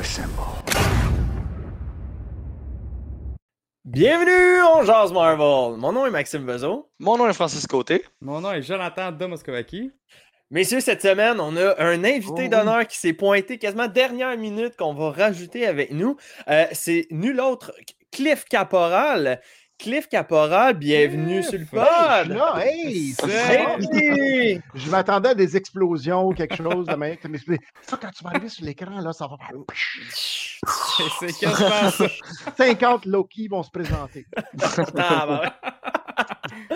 Assemble. Bienvenue, on jase Marvel. Mon nom est Maxime Bezo. Mon nom est Francis Côté. Mon nom est Jonathan Domoskovaki. Messieurs, cette semaine, on a un invité Oh. d'honneur qui s'est pointé quasiment dernière minute qu'on va rajouter avec nous. Euh, c'est nul autre que Cliff Caporal. Cliff Caporal, bienvenue Cliff! sur le pod. là, hey! c'est Salut! Je m'attendais à des explosions ou quelque chose de même. Ça, quand tu vas arriver sur l'écran, là, ça va. C'est quasiment ça. 50 Loki vont se présenter. Ah, bah ouais.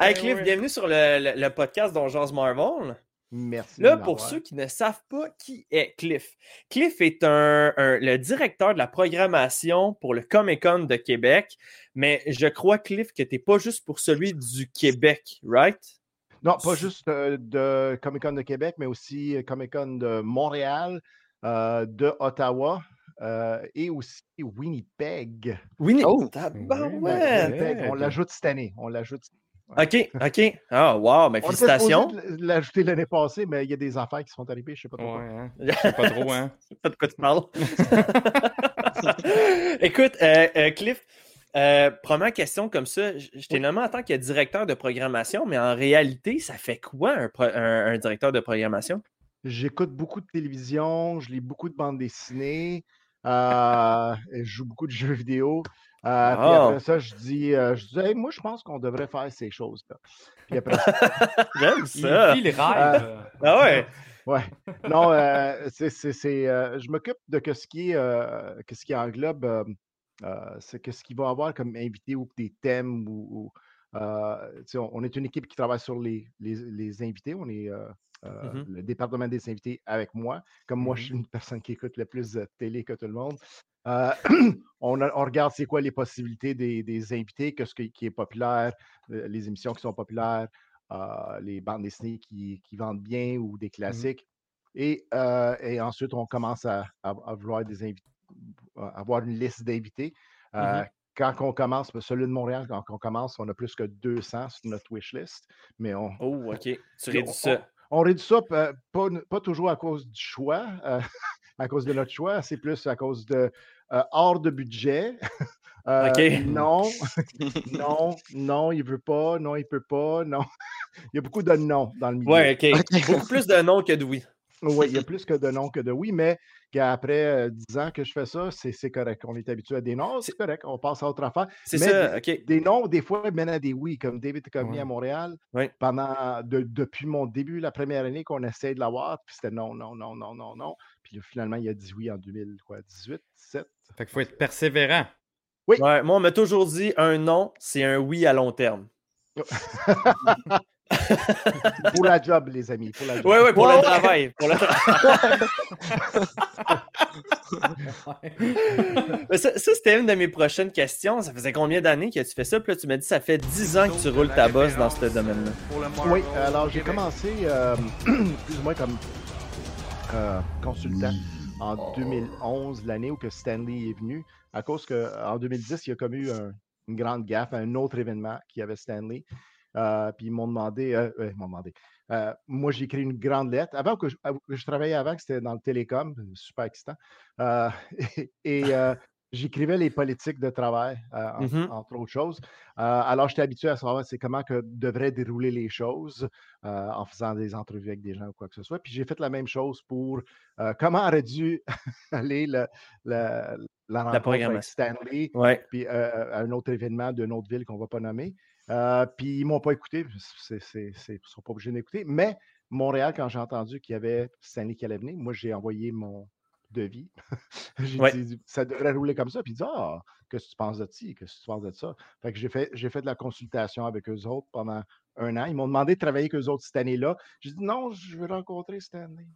Hey, Eh Cliff, bienvenue sur le, le- le podcast dont jase Marvel. Merci. Là, pour ceux qui ne savent pas qui est Cliff, Cliff est un, un- le directeur de la programmation pour le Comic Con de Québec, mais je crois, Cliff, que tu n'es pas juste pour celui du Québec, right? Non, pas juste euh, de Comic Con de Québec, mais aussi euh, Comic Con de Montréal, euh, de Ottawa euh, et aussi Winnipeg. Oui, Oh! Winnipeg, On l'ajoute cette année. On l'ajoute. OK, OK. Ah, wow, ben On était supposé félicitations. de l'ajouter l'année passée, mais il y a des affaires qui sont arrivées, je sais pas trop. Ouais, hein. Je sais pas trop, hein. pas de quoi tu parles. Écoute, euh, euh, Cliff, euh, première question comme ça. Je je t'ai nommé en tant que directeur de programmation, mais en réalité, ça fait quoi un, pro- un- un directeur de programmation? J'écoute beaucoup de télévision, je lis beaucoup de bandes dessinées, euh, je joue beaucoup de jeux vidéo. Euh, Puis après ça, je dis, euh, je dis Hey, moi, je pense qu'on devrait faire ces choses-là. Puis après ça, J'aime Il ça. le rêve. Ah ouais. ouais. Non, euh, c'est, c'est, c'est, euh, je m'occupe de que ce qui est, euh, que ce qui englobe, euh, euh, c'est que ce qu'il va y avoir comme invité ou des thèmes ou. ou, euh, tu sais, on, on est une équipe qui travaille sur les, les, les invités. On est euh, euh, Mhm. le département des invités avec moi. Comme moi, je Mhm. suis une personne qui écoute le plus de télé que tout le monde. Euh, on, a- on regarde c'est quoi les possibilités des, des invités, qu'est-ce qui, qui est populaire, euh, les émissions qui sont populaires, euh, les bandes dessinées qui, qui vendent bien ou des classiques. Et, euh, et ensuite, on commence à, à- à vouloir des invités, à avoir une liste d'invités. Euh, Quand on commence, celui de Montréal, quand on commence, on a plus que 200 sur notre wish list. Mais on, Oh, OK. Tu réduis on- ça. on réduit ça pa- pas, pas toujours à cause du choix, euh, à cause de notre choix, c'est plus à cause de hors de budget. Euh, OK. Non, non, non, il veut pas, non, il peut pas, non. il y a beaucoup de non dans le milieu. Ouais, OK. Beaucoup plus de non que de oui. Oui, il y a plus que de non que de oui, mais qu'après euh, 10 ans que je fais ça, c'est c'est correct. On est habitué à des non, c'est correct, on passe à autre affaire. C'est ça, OK. Des noms, des fois, mènent à des oui, comme David Ouais. à Montréal. Ouais. Pendant, de- depuis mon début, la première année qu'on essaie de l'avoir, puis c'était non, non, non, non, non, non. Puis là, finalement, il a dit oui en 2018, 17. Fait qu'il faut être persévérant. Ouais, moi, on m'a toujours dit un non, c'est un oui à long terme. Pour la job, les amis. Pour la job. Ouais, ouais, pour Ouais, le ouais. travail. Pour le Mais ça, ça, c'était une de mes prochaines questions. Ça faisait combien d'années que tu fais ça? Puis là, tu m'as dit ça fait 10 ans que tu roules ta bosse dans ce domaine-là. Pour le Marvel Oui, alors j'ai commencé euh, plus ou moins comme euh, consultant en 2011, l'année où que Stanley est venu, à cause qu'en 2010, il y a comme eu un- une grande gaffe à un autre événement qui avait Stanley. Euh, puis ils m'ont demandé, euh, euh, ils m'ont demandé. moi, j'ai écrit une grande lettre. Avant que je, je travaillais avant, que c'était dans le télécom, super excitant. Et et, euh, j'écrivais les politiques de travail, euh, en- Mhm. entre autres choses. Euh, alors, j'étais habitué à savoir c'est comment que devraient dérouler les choses euh, en faisant des entrevues avec des gens ou quoi que ce soit. Puis j'ai fait la même chose pour comment aurait dû aller le- le- la rencontre avec. Stanley, Ouais. puis à un autre événement d'une autre ville qu'on ne va pas nommer. Puis ils ne m'ont pas écouté, ils ne sont pas obligés d'écouter. Mais Montréal, quand j'ai entendu qu'il y avait Stanley qui allait venir, moi j'ai envoyé mon, j'ai Ouais. dit, ça devrait rouler comme ça. Puis il dit, ah, qu'est-ce que tu penses de ci? Qu'est-ce que tu penses de ça? Fait que j'ai fait, j'ai fait de la consultation avec eux autres pendant un an. Ils m'ont demandé de travailler avec eux autres cette année-là. J'ai dit, non, je veux rencontrer Stanley.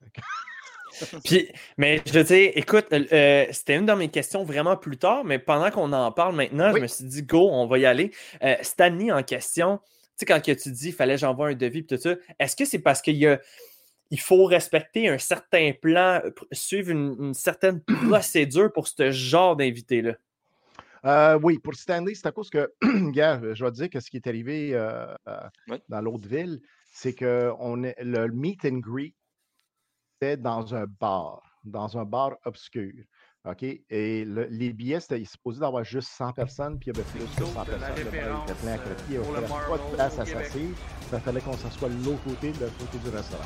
Puis, mais je veux dire, écoute, euh, c'était une de mes questions vraiment plus tard, mais pendant qu'on en parle maintenant, Oui. je me suis dit, go, on va y aller. Euh, Stanley en question, tu sais, quand que tu dis, fallait j'envoie un devis tout ça, est-ce que c'est parce qu'il y a. Il faut respecter un certain plan, suivre une, une certaine procédure pour ce genre d'invité-là. Euh, oui, pour Stanley, c'est à cause que, gars, je vais te dire que ce qui est arrivé euh, euh, Ouais. dans l'autre ville, c'est que on est, le meet and greet était dans un bar, dans un bar obscur. OK? Et le- les billets, c'était supposé d'avoir juste 100 personnes, puis il y avait plus que 100 de la personnes. Le bar était plein à il n'y avait pas de place à s'asseoir. Ça fallait qu'on s'assoie de l'autre côté, de l'autre côté du restaurant.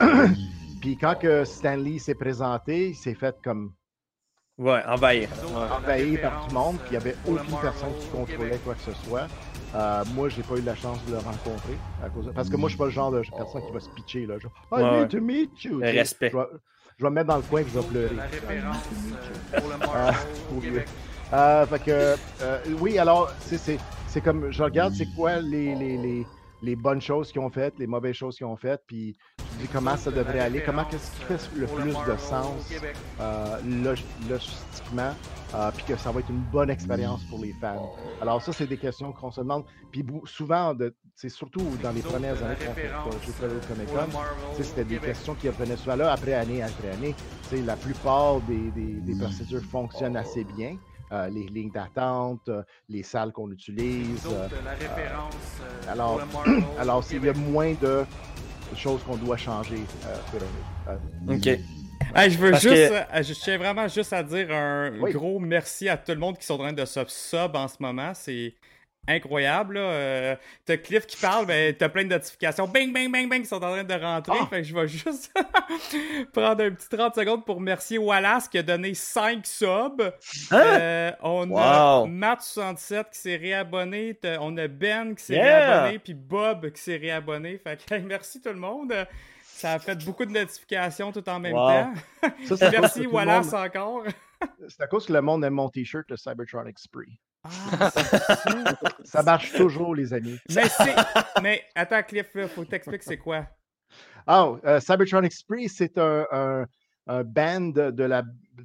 puis quand que Stanley s'est présenté, il s'est fait comme Ouais, envahir. envahi par tout le monde, puis il n'y avait aucune personne qui contrôlait quoi que ce soit. Euh, moi, j'ai pas eu la chance de le rencontrer. À cause de- Parce que moi, je suis pas le genre de personne qui va se pitcher. Là, genre, I Ouais, need ouais. to meet you. Respect. Je vais, je vais me mettre dans le coin et je vais pleurer. La référence pour le Ah, Marvel. Québec. Euh, fait que, euh, oui, alors, c'est- c'est c'est comme, je regarde c'est quoi les, les, les, les bonnes choses qu'ils ont faites, les mauvaises choses qu'ils ont faites, puis dis comment ça devrait aller, comment qu'est-ce qui fait le plus de sens euh, log- logistiquement, euh, puis que ça va être une bonne expérience pour les fans. Alors ça, c'est des questions qu'on se demande. Puis souvent, c'est surtout dans les premières années qu'on fait- que j'ai travaillé au Comic Con, c'était des questions qui revenaient souvent là, après année après année. La plupart des, des- des procédures fonctionnent assez bien. Euh, les lignes d'attente, euh, les salles qu'on utilise. euh, la référence alors- alors, s'il y a moins de choses qu'on doit changer. euh. Euh, OK. Hey, je veux Parce juste, que- euh, je tiens vraiment juste à dire un Oui. gros merci à tout le monde qui sont en train de sub sub en ce moment. C'est incroyable. Là. Euh, t'as Cliff qui parle, ben, t'as plein de notifications, bang, bang, bang, bang, qui sont en train de rentrer. Ah! Fait que je vais juste prendre un petit 30 secondes pour remercier Wallace qui a donné 5 subs. Hein? Euh, on a Wow! Matt67 qui s'est réabonné, on a Ben qui s'est Yeah! réabonné, puis Bob qui s'est réabonné. Fait que hey, merci tout le monde. Ça a fait beaucoup de notifications tout en même Wow. temps. ça, Merci Wallace encore. C'est à cause que le monde aime mon t-shirt, le Cybertronic Spree. Ah, ça. Ça marche toujours, les amis. mais c'est. Mais attends, Cliff, là, faut t'expliquer c'est quoi. Ah, euh, Cybertronic Spree, c'est un, un, un band de, la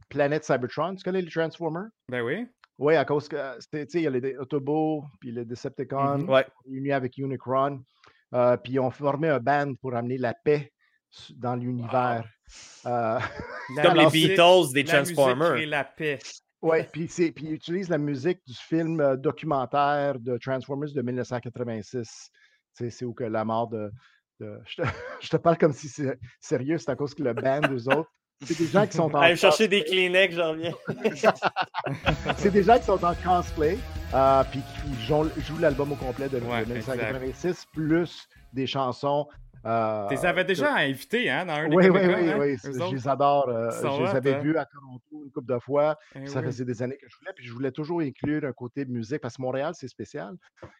planète Cybertron. Tu connais les Transformers? Ben oui. Oui, à cause que, euh, tu sais, il y a les Autobots, puis les Decepticons, Mhm. Ouais. unis avec Unicron. Euh, puis ils ont formé un band pour amener la paix dans l'univers. Euh, La Comme les Beatles des la musique Transformers. crée la paix. Ouais, puis ils utilisent la musique du film euh, documentaire de Transformers de 1986. Tu sais, C'est où que la mort de. de- Je, te, je te parle comme si c'est sérieux, c'est à cause que le band, eux autres, c'est des gens qui sont en Allez chercher des Kleenex, j'en reviens. C'est des gens qui sont en cosplay, euh, puis qui jouent, jouent l'album au complet de, de Ouais, 1986, plus des chansons. Euh, Tu les avais déjà invités, hein, dans un des Oui, oui, oui, hein, oui, autres? je les adore. euh, je les avais hein? vus à Toronto une couple de fois. Eh Ça oui. faisait des années que je voulais, puis je voulais toujours inclure un côté musique, parce que Montréal, c'est spécial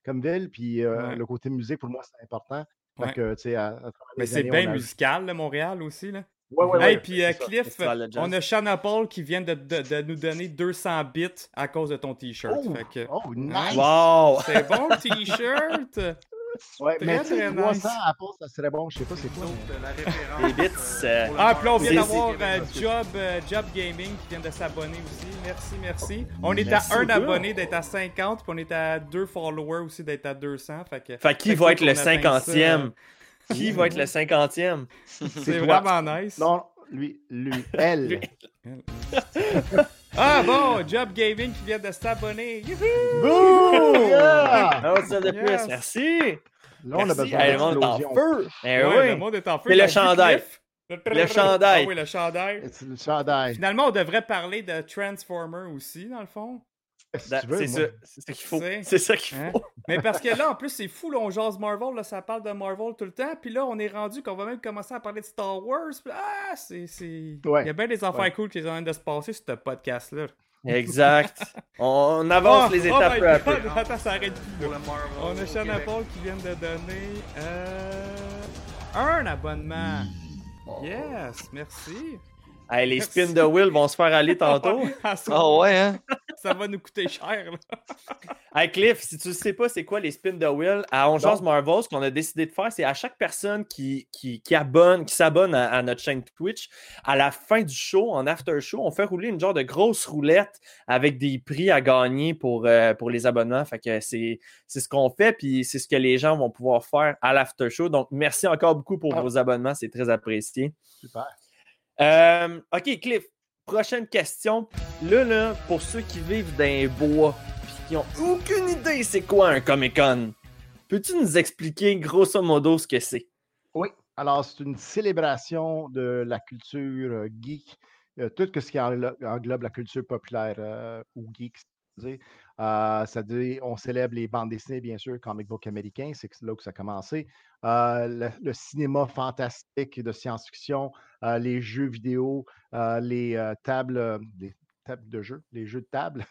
comme ville, puis euh, Ouais. le côté musique, pour moi, c'est important. Ouais. que, à- à Mais c'est bien a- musical, là, Montréal aussi. Là. Ouais, ouais, hey, ouais, puis euh, ça. Cliff, on a Shanna Paul qui vient de, de- de nous donner 200 bits à cause de ton t-shirt. Oh, que- oh, nice! Wow! C'est bon le t-shirt! Ouais, Très, mais tu sais, très 300 nice. à pause, ça serait bon, je sais pas c'est quoi. Les bits, euh, le Ah, puis là, on vient d'avoir euh, Job, euh, Job Gaming qui vient de s'abonner aussi. Merci, merci. On est Merci à un abonné d'être à 50, puis on est à deux followers aussi d'être à 200. Fait que, Fait qui fait va être le qu'on atteint ça, 50e? Qui va être le 50e? C'est vraiment nice. Non, lui, lui, elle. Ah bon, Job Gaming qui vient de s'abonner. Youhou! Yeah! De plus. Yes. Merci! Là, on a besoin Hey, le monde est en feu! Ouais, oui! Le monde est en feu. Et le chandail. Le chandail. Ah oui, le chandail. C'est le chandail. Finalement, on devrait parler de Transformer aussi, dans le fond. Si C'est ça, qu'il faut. C'est- ça qu'il Hein? faut. Mais parce que là, en plus, c'est fou, là, on jase Marvel, là, ça parle de Marvel tout le temps, puis là, on est rendu qu'on va même commencer à parler de Star Wars. puis ah, c'est... Ouais. Il y a bien des affaires Ouais. cool qui sont en train de se passer sur ce podcast-là. Exact. On avance Oh, les oh étapes peu à peu. Attends, ça arrête plus, là. On a Québec. Paul qui vient de donner euh, un abonnement. Yes, merci. Hey, les spins de Will vont se faire aller tantôt. Ah, ça, Ah ouais, hein? ça va nous coûter cher. là. Hey Cliff, si tu ne sais pas c'est quoi les spins de Will, à On Jase Marvel, ce qu'on a décidé de faire, c'est à chaque personne qui, qui, qui abonne, qui s'abonne à, à notre chaîne Twitch, à la fin du show, en after show, on fait rouler une genre de grosse roulette avec des prix à gagner pour, euh, pour les abonnements. Fait que c'est c'est ce qu'on fait, puis c'est ce que les gens vont pouvoir faire à l'after show. Donc, merci encore beaucoup pour Ah. vos abonnements, c'est très apprécié. Super. Euh, OK, Cliff, prochaine question. Là, là, pour ceux qui vivent dans les bois puis qui ont aucune idée c'est quoi un Comic-Con, peux-tu nous expliquer grosso modo ce que c'est? Oui, alors c'est une célébration de la culture euh, geek, euh, tout ce qui englo- englobe la culture populaire ou geek. C'est-à-dire. Euh, ça dit, on célèbre les bandes dessinées, bien sûr, comic book américains, c'est là que ça a commencé. Euh, le, le cinéma fantastique de science-fiction, euh, les jeux vidéo, euh, les euh, tables, euh, les tables de jeu, les jeux de table.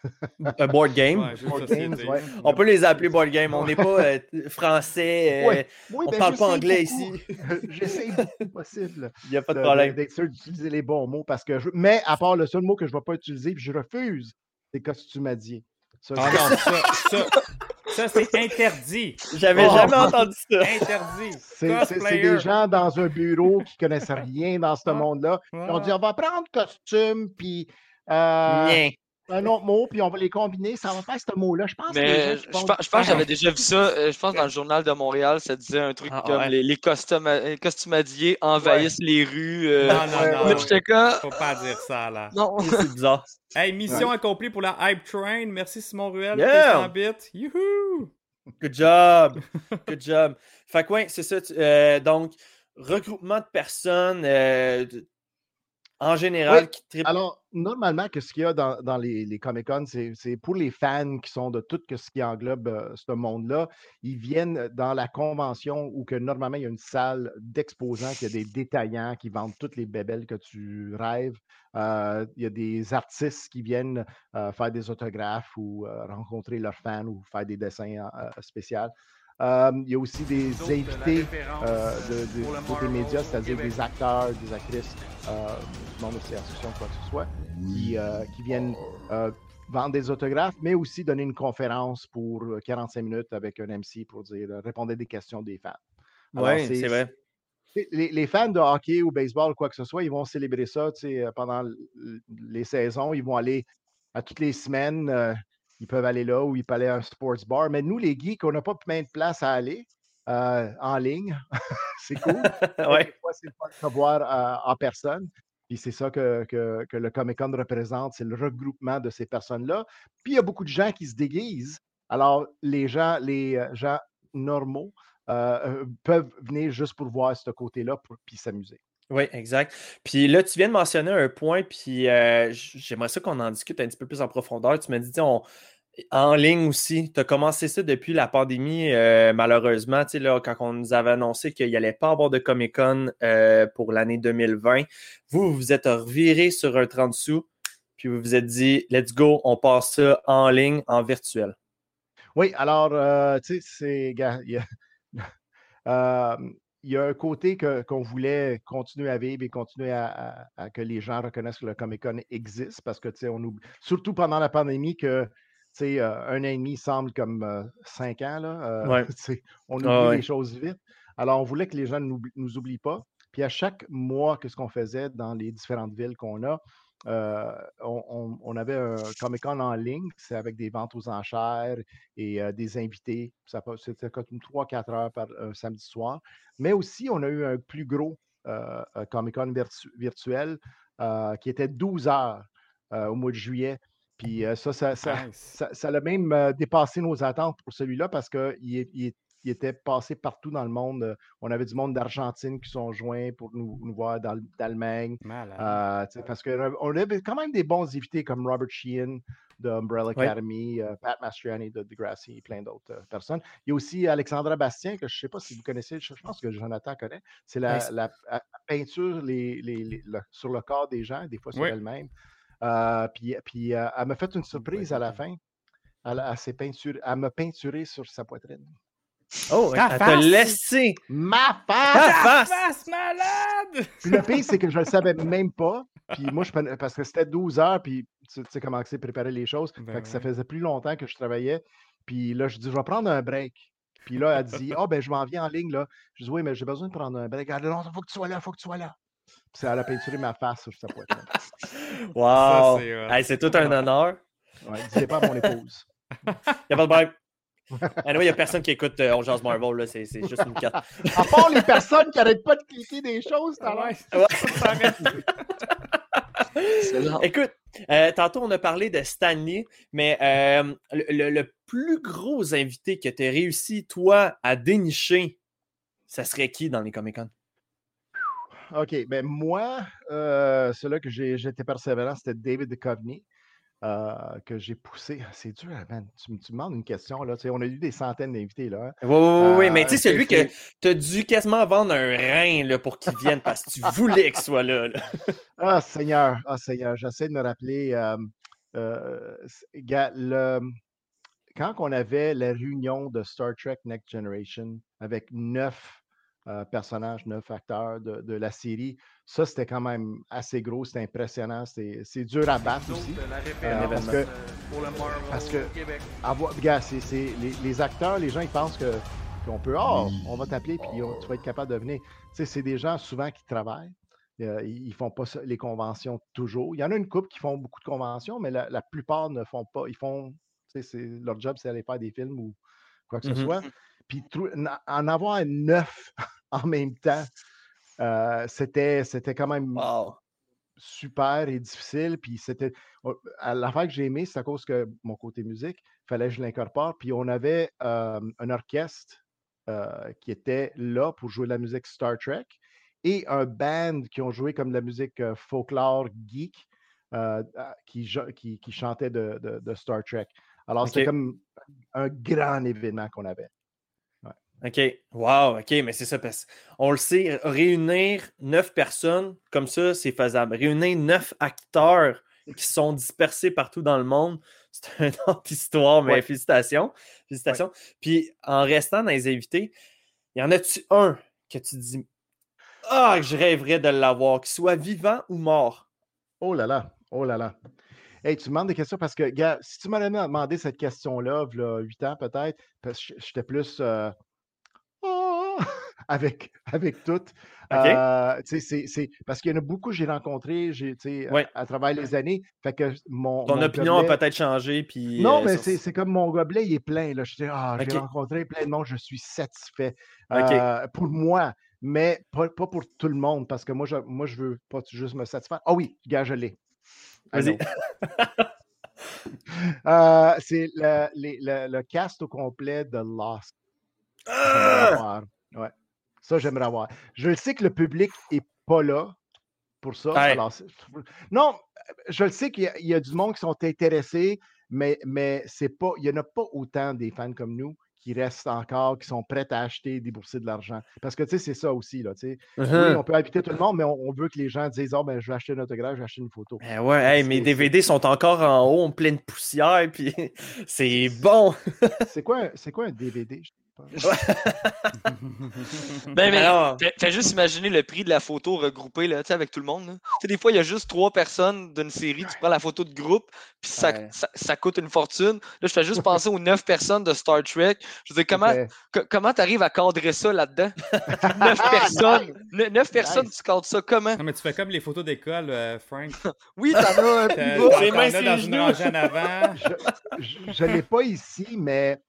Un board game? Ouais, jeu de Board games, ouais. On peut les appeler board game. On n'est pas euh, français. euh, Ouais. Oui, on ben, parle pas anglais beaucoup. ici. J'essaie possible. Il n'y a pas de de- problème. d'être sûr d'utiliser les bons mots parce que je... Mais à part le seul mot que je ne vais pas utiliser, puis je refuse, c'est costumadier. Ça, Ah non, ça, ça, ça c'est interdit. J'avais Oh. jamais entendu ça. Interdit. c'est- c'est c'est Cosplayer. des gens dans un bureau qui connaissent rien dans ce Ah. monde-là. Ils ont Ah. dit on va prendre costume, puis euh. Un autre mot, puis on va les combiner. Ça va faire ce mot-là. Je pense que gens Mais qui je pense, je pense que j'avais déjà vu ça. euh, Je pense dans le journal de Montréal, ça disait un truc Ah, comme ouais. les, les costuma- les costumadiers envahissent les rues. euh, Non, non, non. Faut pas dire ça, là. Non. C'est bizarre. Hey, mission accomplie pour la Hype Train. Merci Simon Ruel. Yeah! 100 bits. Youhou! Good job. Good job. Fait que ouais, c'est ça. tu- euh, donc, regroupement de personnes euh, en général Oui, qui trippent. Alors, normalement, que ce qu'il y a dans, dans les, les Comic-Con, c'est pour les fans qui sont de tout que ce qui englobe euh, ce monde-là. Ils viennent dans la convention où que normalement, il y a une salle d'exposants, qu'il y a des détaillants qui vendent toutes les bébelles que tu rêves. Euh, il y a des artistes qui viennent euh, faire des autographes ou rencontrer leurs fans ou faire des dessins spéciaux. Euh, il y a aussi des invités euh, de, des Marvel médias, c'est-à-dire des acteurs, des actrices, euh, du monde de science-fiction, quoi que ce soit, qui, euh, qui viennent euh, vendre des autographes, mais aussi donner une conférence pour euh, 45 minutes avec un MC pour dire euh, répondre à des questions des fans. Oui, c'est vrai. Les, les fans de hockey ou baseball, quoi que ce soit, ils vont célébrer ça euh, pendant les saisons. Ils vont aller à toutes les semaines. euh, ils peuvent aller là ou ils peuvent aller à un sports bar. Mais nous, les geeks, on n'a pas plein de place à aller euh, en ligne. c'est cool. Ouais. Des fois, c'est le fun de se voir euh, en personne. Puis c'est ça que, que- que le Comic Con représente, c'est le regroupement de ces personnes-là. Puis il y a beaucoup de gens qui se déguisent. Alors, les gens, les euh, gens normaux euh, peuvent venir juste pour voir ce côté-là pour, puis s'amuser. Oui, exact. Puis là, tu viens de mentionner un point, puis euh, j'aimerais ça qu'on en discute un petit peu plus en profondeur. Tu m'as dit, on- en ligne aussi, tu as commencé ça depuis la pandémie, euh, malheureusement, là, quand on nous avait annoncé qu'il n'y allait pas avoir de Comic-Con euh, pour l'année 2020. Vous, vous vous êtes reviré sur un 30 sous, puis vous vous êtes dit, let's go, on passe ça en ligne, en virtuel. Oui, alors, tu sais, c'est. Il y, a, un côté que- qu'on voulait continuer à vivre et continuer à, à- à que les gens reconnaissent que le Comic Con existe parce que, tu sais, on oublie, surtout pendant la pandémie, que, tu sais, euh, un an et demi semble comme euh, cinq ans, là. euh, Ouais. on oublie Ah ouais. les choses vite. Alors, on voulait que les gens ne nous, nous oublient pas. Puis à chaque mois, qu'est-ce qu'on faisait dans les différentes villes qu'on a, euh, on, avait un Comic Con en ligne, c'est avec des ventes aux enchères et euh, des invités. C'était comme 3-4 heures par euh, samedi soir. Mais aussi, on a eu un plus gros euh, Comic Con virtu- virtuel qui était 12 heures au mois de juillet. Puis ça, ça, ça, Nice. ça, ça a même dépassé nos attentes pour celui-là parce qu'il il, il- il était passé partout dans le monde. On avait du monde d'Argentine qui sont joints pour nous, nous voir d'Allemagne. Euh, parce qu'on avait quand même des bons invités comme Robert Sheehan de Umbrella. Academy, euh, Pat Mastriani de Degrassi et plein d'autres euh, personnes. Il y a aussi Alexandra Bastien, que je ne sais pas si vous connaissez, je pense que Jonathan connaît. C'est la, peinture les, les- les- le- sur le corps des gens, des fois sur Oui. elle-même. Euh, puis puis euh, elle m'a fait une surprise à la fin. Elle, elle elle m'a peinturé sur sa poitrine. Oh, Ta elle t'a face! laissé Ma ta face! face! Face malade! Puis le pire, c'est que je ne le savais même pas. Puis moi, je parce que c'était 12 heures, puis tu tu sais comment c'est préparer les choses. Ben fait que ça faisait plus longtemps que je travaillais. Puis là, je dis, je vais prendre un break. Puis là, elle dit, oh, ben, je m'en viens en ligne, là. Je dis, oui, mais j'ai besoin de prendre un break. Elle dit, non, il faut que tu sois là, il faut que tu sois là. Puis ça, elle a peinturé ma face sur sa poitrine. Wow! c'est. Hey, c'est tout un honneur. Ouais, disais pas à mon épouse. Il a pas de problème. Anyway, il n'y a personne qui écoute euh, On Jase Marvel, là, c'est c'est juste une carte. À part les personnes qui n'arrêtent pas de cliquer des choses, reste- Excellent. Écoute, euh, tantôt on a parlé de Stanley, mais euh, le, le- le plus gros invité que tu as réussi, toi, à dénicher, ça serait qui dans les Comic-Con? OK, ben moi, euh, celui que j'ai- j'étais persévérant, c'était David Duchovny, euh, que j'ai poussé. C'est dur, hein, man. Tu, me- tu me demandes une question, là. Tu sais, on a eu des centaines d'invités, là. hein. Oui, oui, oui, Euh, mais tu sais, c'est lui que tu as dû quasiment vendre un rein là, pour qu'il vienne parce que tu voulais qu'il soit là. là. Ah, Seigneur, ah, Seigneur, j'essaie de me rappeler. euh, euh, le- quand on avait la réunion de Star Trek Next Generation avec neuf euh, personnages, neuf acteurs de, de la série, ça, c'était quand même assez gros, c'était impressionnant, c'est c'est dur à battre aussi. la parce référence que- euh, pour le Marvel parce que- Québec. Avoir, c'est, c'est- les, les acteurs, les gens, ils pensent que, qu'on peut, oh, on va t'appeler, puis on- tu vas être capable de venir. Tu sais, c'est des gens souvent qui travaillent. euh, ils ils font pas les conventions toujours. Il y en a une couple qui font beaucoup de conventions, mais la, la plupart ne font pas. Ils font, leur job, c'est aller faire des films ou quoi que ce Mhm. soit. Puis en avoir neuf en même temps, euh, c'était, c'était quand même Wow. super et difficile. Puis c'était. à L'affaire que j'ai aimé, c'est à cause que mon côté musique, il fallait que je l'incorpore. Puis on avait euh, un orchestre euh, qui était là pour jouer la musique Star Trek et un band qui ont joué comme de la musique folklore geek qui, jo- qui, qui chantait de, de- de Star Trek. Alors c'était comme un grand événement qu'on avait. OK. Wow, OK, mais c'est ça, parce qu'on le sait, réunir neuf personnes, comme ça, c'est faisable. Réunir neuf acteurs qui sont dispersés partout dans le monde, c'est une autre histoire, mais Ouais. félicitations. Félicitations. Puis, en restant dans les invités, y en a-tu un que tu dis Ah, que je rêverais de l'avoir, qu'il soit vivant ou mort? Oh là là, oh là là. Hey, tu me demandes des questions parce que, gars, si tu m'avais demandé cette question-là, il y a 8 ans peut-être, parce que j'étais plus euh! avec, avec tout. OK. Euh, tu sais, c'est- c'est parce qu'il y en a beaucoup que j'ai rencontrés Ouais. à, à travers les années. Fait que mon. Ton mon opinion a peut-être changé. Puis, Non, euh, mais sur- c'est c'est comme mon gobelet, il est plein. Là. Je dis, ah, j'ai rencontré plein de monde, je suis satisfait. Euh, pour moi, mais pas, pas pour tout le monde, parce que moi, je, moi, je veux pas juste me satisfaire. Ah oui, gars, je l'ai. Vas-y. Euh, c'est le, le- le cast au complet de Lost. Ah! Ouais. Ça, j'aimerais avoir. Je le sais que le public est pas là pour ça. Ouais. alors c'est- non, je le sais qu'il y, a- il y a du monde qui sont intéressés, mais, mais c'est pas, il n'y en a pas autant des fans comme nous qui restent encore, qui sont prêts à acheter, débourser de l'argent. Parce que, tu sais, c'est ça aussi, là, tu sais. Oui, Mhm. on peut inviter tout le monde, mais on, on veut que les gens disent, oh, ben, je vais acheter un autographe, je vais acheter une photo. Ben ouais, hey, mes DVD sont encore en haut, en pleine poussière, puis c'est bon. C'est quoi, quoi un DVD? Je pas. Ben, mais Alors, fais, fais juste imaginer le prix de la photo regroupée là, avec tout le monde. là. Des fois, il y a juste trois personnes d'une série, tu prends la photo de groupe, puis ça, Ouais. ça, ça coûte une fortune. Là, je fais juste penser aux neuf personnes de Star Trek. Je veux dire, comment tu arrives à cadrer ça là-dedans? neuf personnes. Ne- Neuf personnes, Nice. tu cadres ça comment? Non, mais tu fais comme les photos d'école, euh, Frank. Oui, t'en as t'en as dans les une genoux. rangée en avant. Je ne l'ai pas ici, mais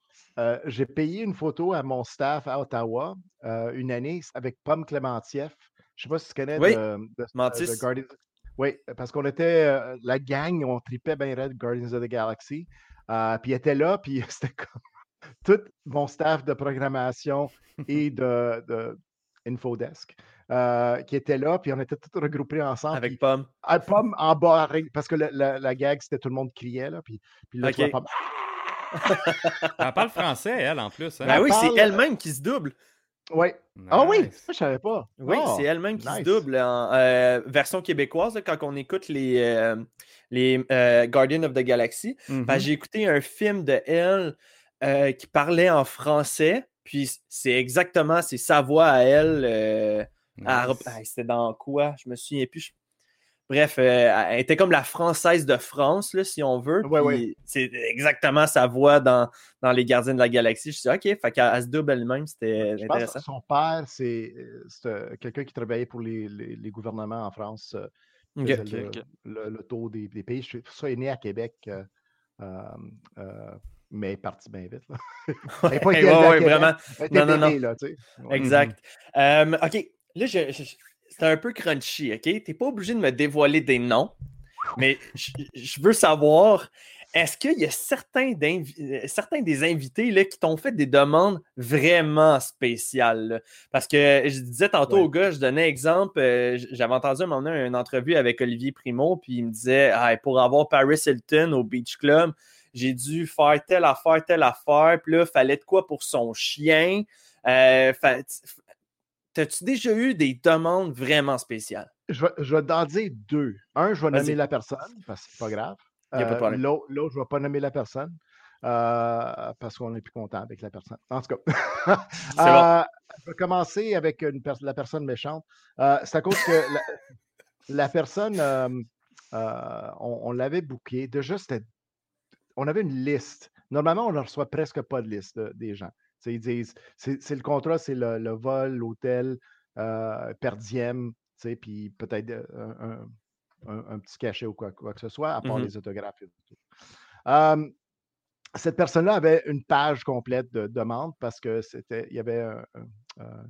euh, j'ai payé une photo à mon staff à Ottawa euh, une année avec Pomme Clémentieff. Je ne sais pas si tu connais Oui, de, de- de Guardians. Oui, parce qu'on était euh, la gang, on tripait bien raide Guardians of the Galaxy. Euh, puis il était là, puis c'était comme tout mon staff de programmation et de, de Infodesk euh, qui était là, puis on était tous regroupés ensemble. avec puis- Pomme. Pomme en bas, parce que le- la, la gag, c'était tout le monde criait, là, puis, puis là. Pomme, Elle parle français, elle, en plus. hein? Ben oui, c'est elle-même qui se double. Ouais. Ah oui, Nice. ça, je savais pas. Oui, Ah, c'est elle-même qui se nice. double en euh, version québécoise là, quand on écoute les, euh, les euh, Guardians of the Galaxy. Mhm. Ben, J'ai écouté un film de elle euh, qui parlait en français, puis c'est exactement, c'est sa voix à elle. euh, à Nice. Hey, C'était dans quoi? Je me souviens plus. Bref, euh, elle était comme la française de France, là, si on veut. Ouais, ouais. C'est exactement sa voix dans, dans Les Gardiens de la Galaxie. Je suis dit, OK, fait qu'elle elle se double elle-même, c'était pense intéressant. son père, c'est euh, euh, quelqu'un qui travaillait pour les, les- les gouvernements en France. euh, le, ok. le- le tour des, des pays. Je suis- Ça, il est né à Québec, euh, mais il est parti bien vite. là. Pas vraiment. Non, non, non. là, tu sais. Exact. Euh, OK. Là, je, je- c'est un peu crunchy, OK? T'es pas obligé de me dévoiler des noms, mais je, veux savoir, est-ce qu'il y a certains, euh, certains des invités là, qui t'ont fait des demandes vraiment spéciales? là? Parce que je disais tantôt Ouais. au gars, je donnais exemple, euh, j'avais entendu un moment donné une entrevue avec Olivier Primo, puis il me disait, Ah, pour avoir Paris Hilton au Beach Club, j'ai dû faire telle affaire, telle affaire, puis là, fallait de quoi pour son chien? Euh, fa- T'as-tu déjà eu des demandes vraiment spéciales? Je vais, je vais t'en dire deux. Un, je vais nommer la personne, parce que c'est pas grave. Euh. L'autre, je ne vais pas nommer la personne, euh, parce qu'on est plus content avec la personne. En tout cas, Euh, je vais commencer avec une la personne méchante. Euh, c'est à cause que la, la personne, on, on l'avait booké. Déjà, c'était, on avait une liste. Normalement, on ne reçoit presque pas de liste des gens. Ils disent, c'est, le contrat, c'est le, le vol, l'hôtel, euh, per diem, puis peut-être euh, un, un- un- un petit cachet ou quoi, quoi que ce soit, à part Mhm. les autographes. Euh, cette personne-là avait une page complète de demandes parce que c'était, il y avait un-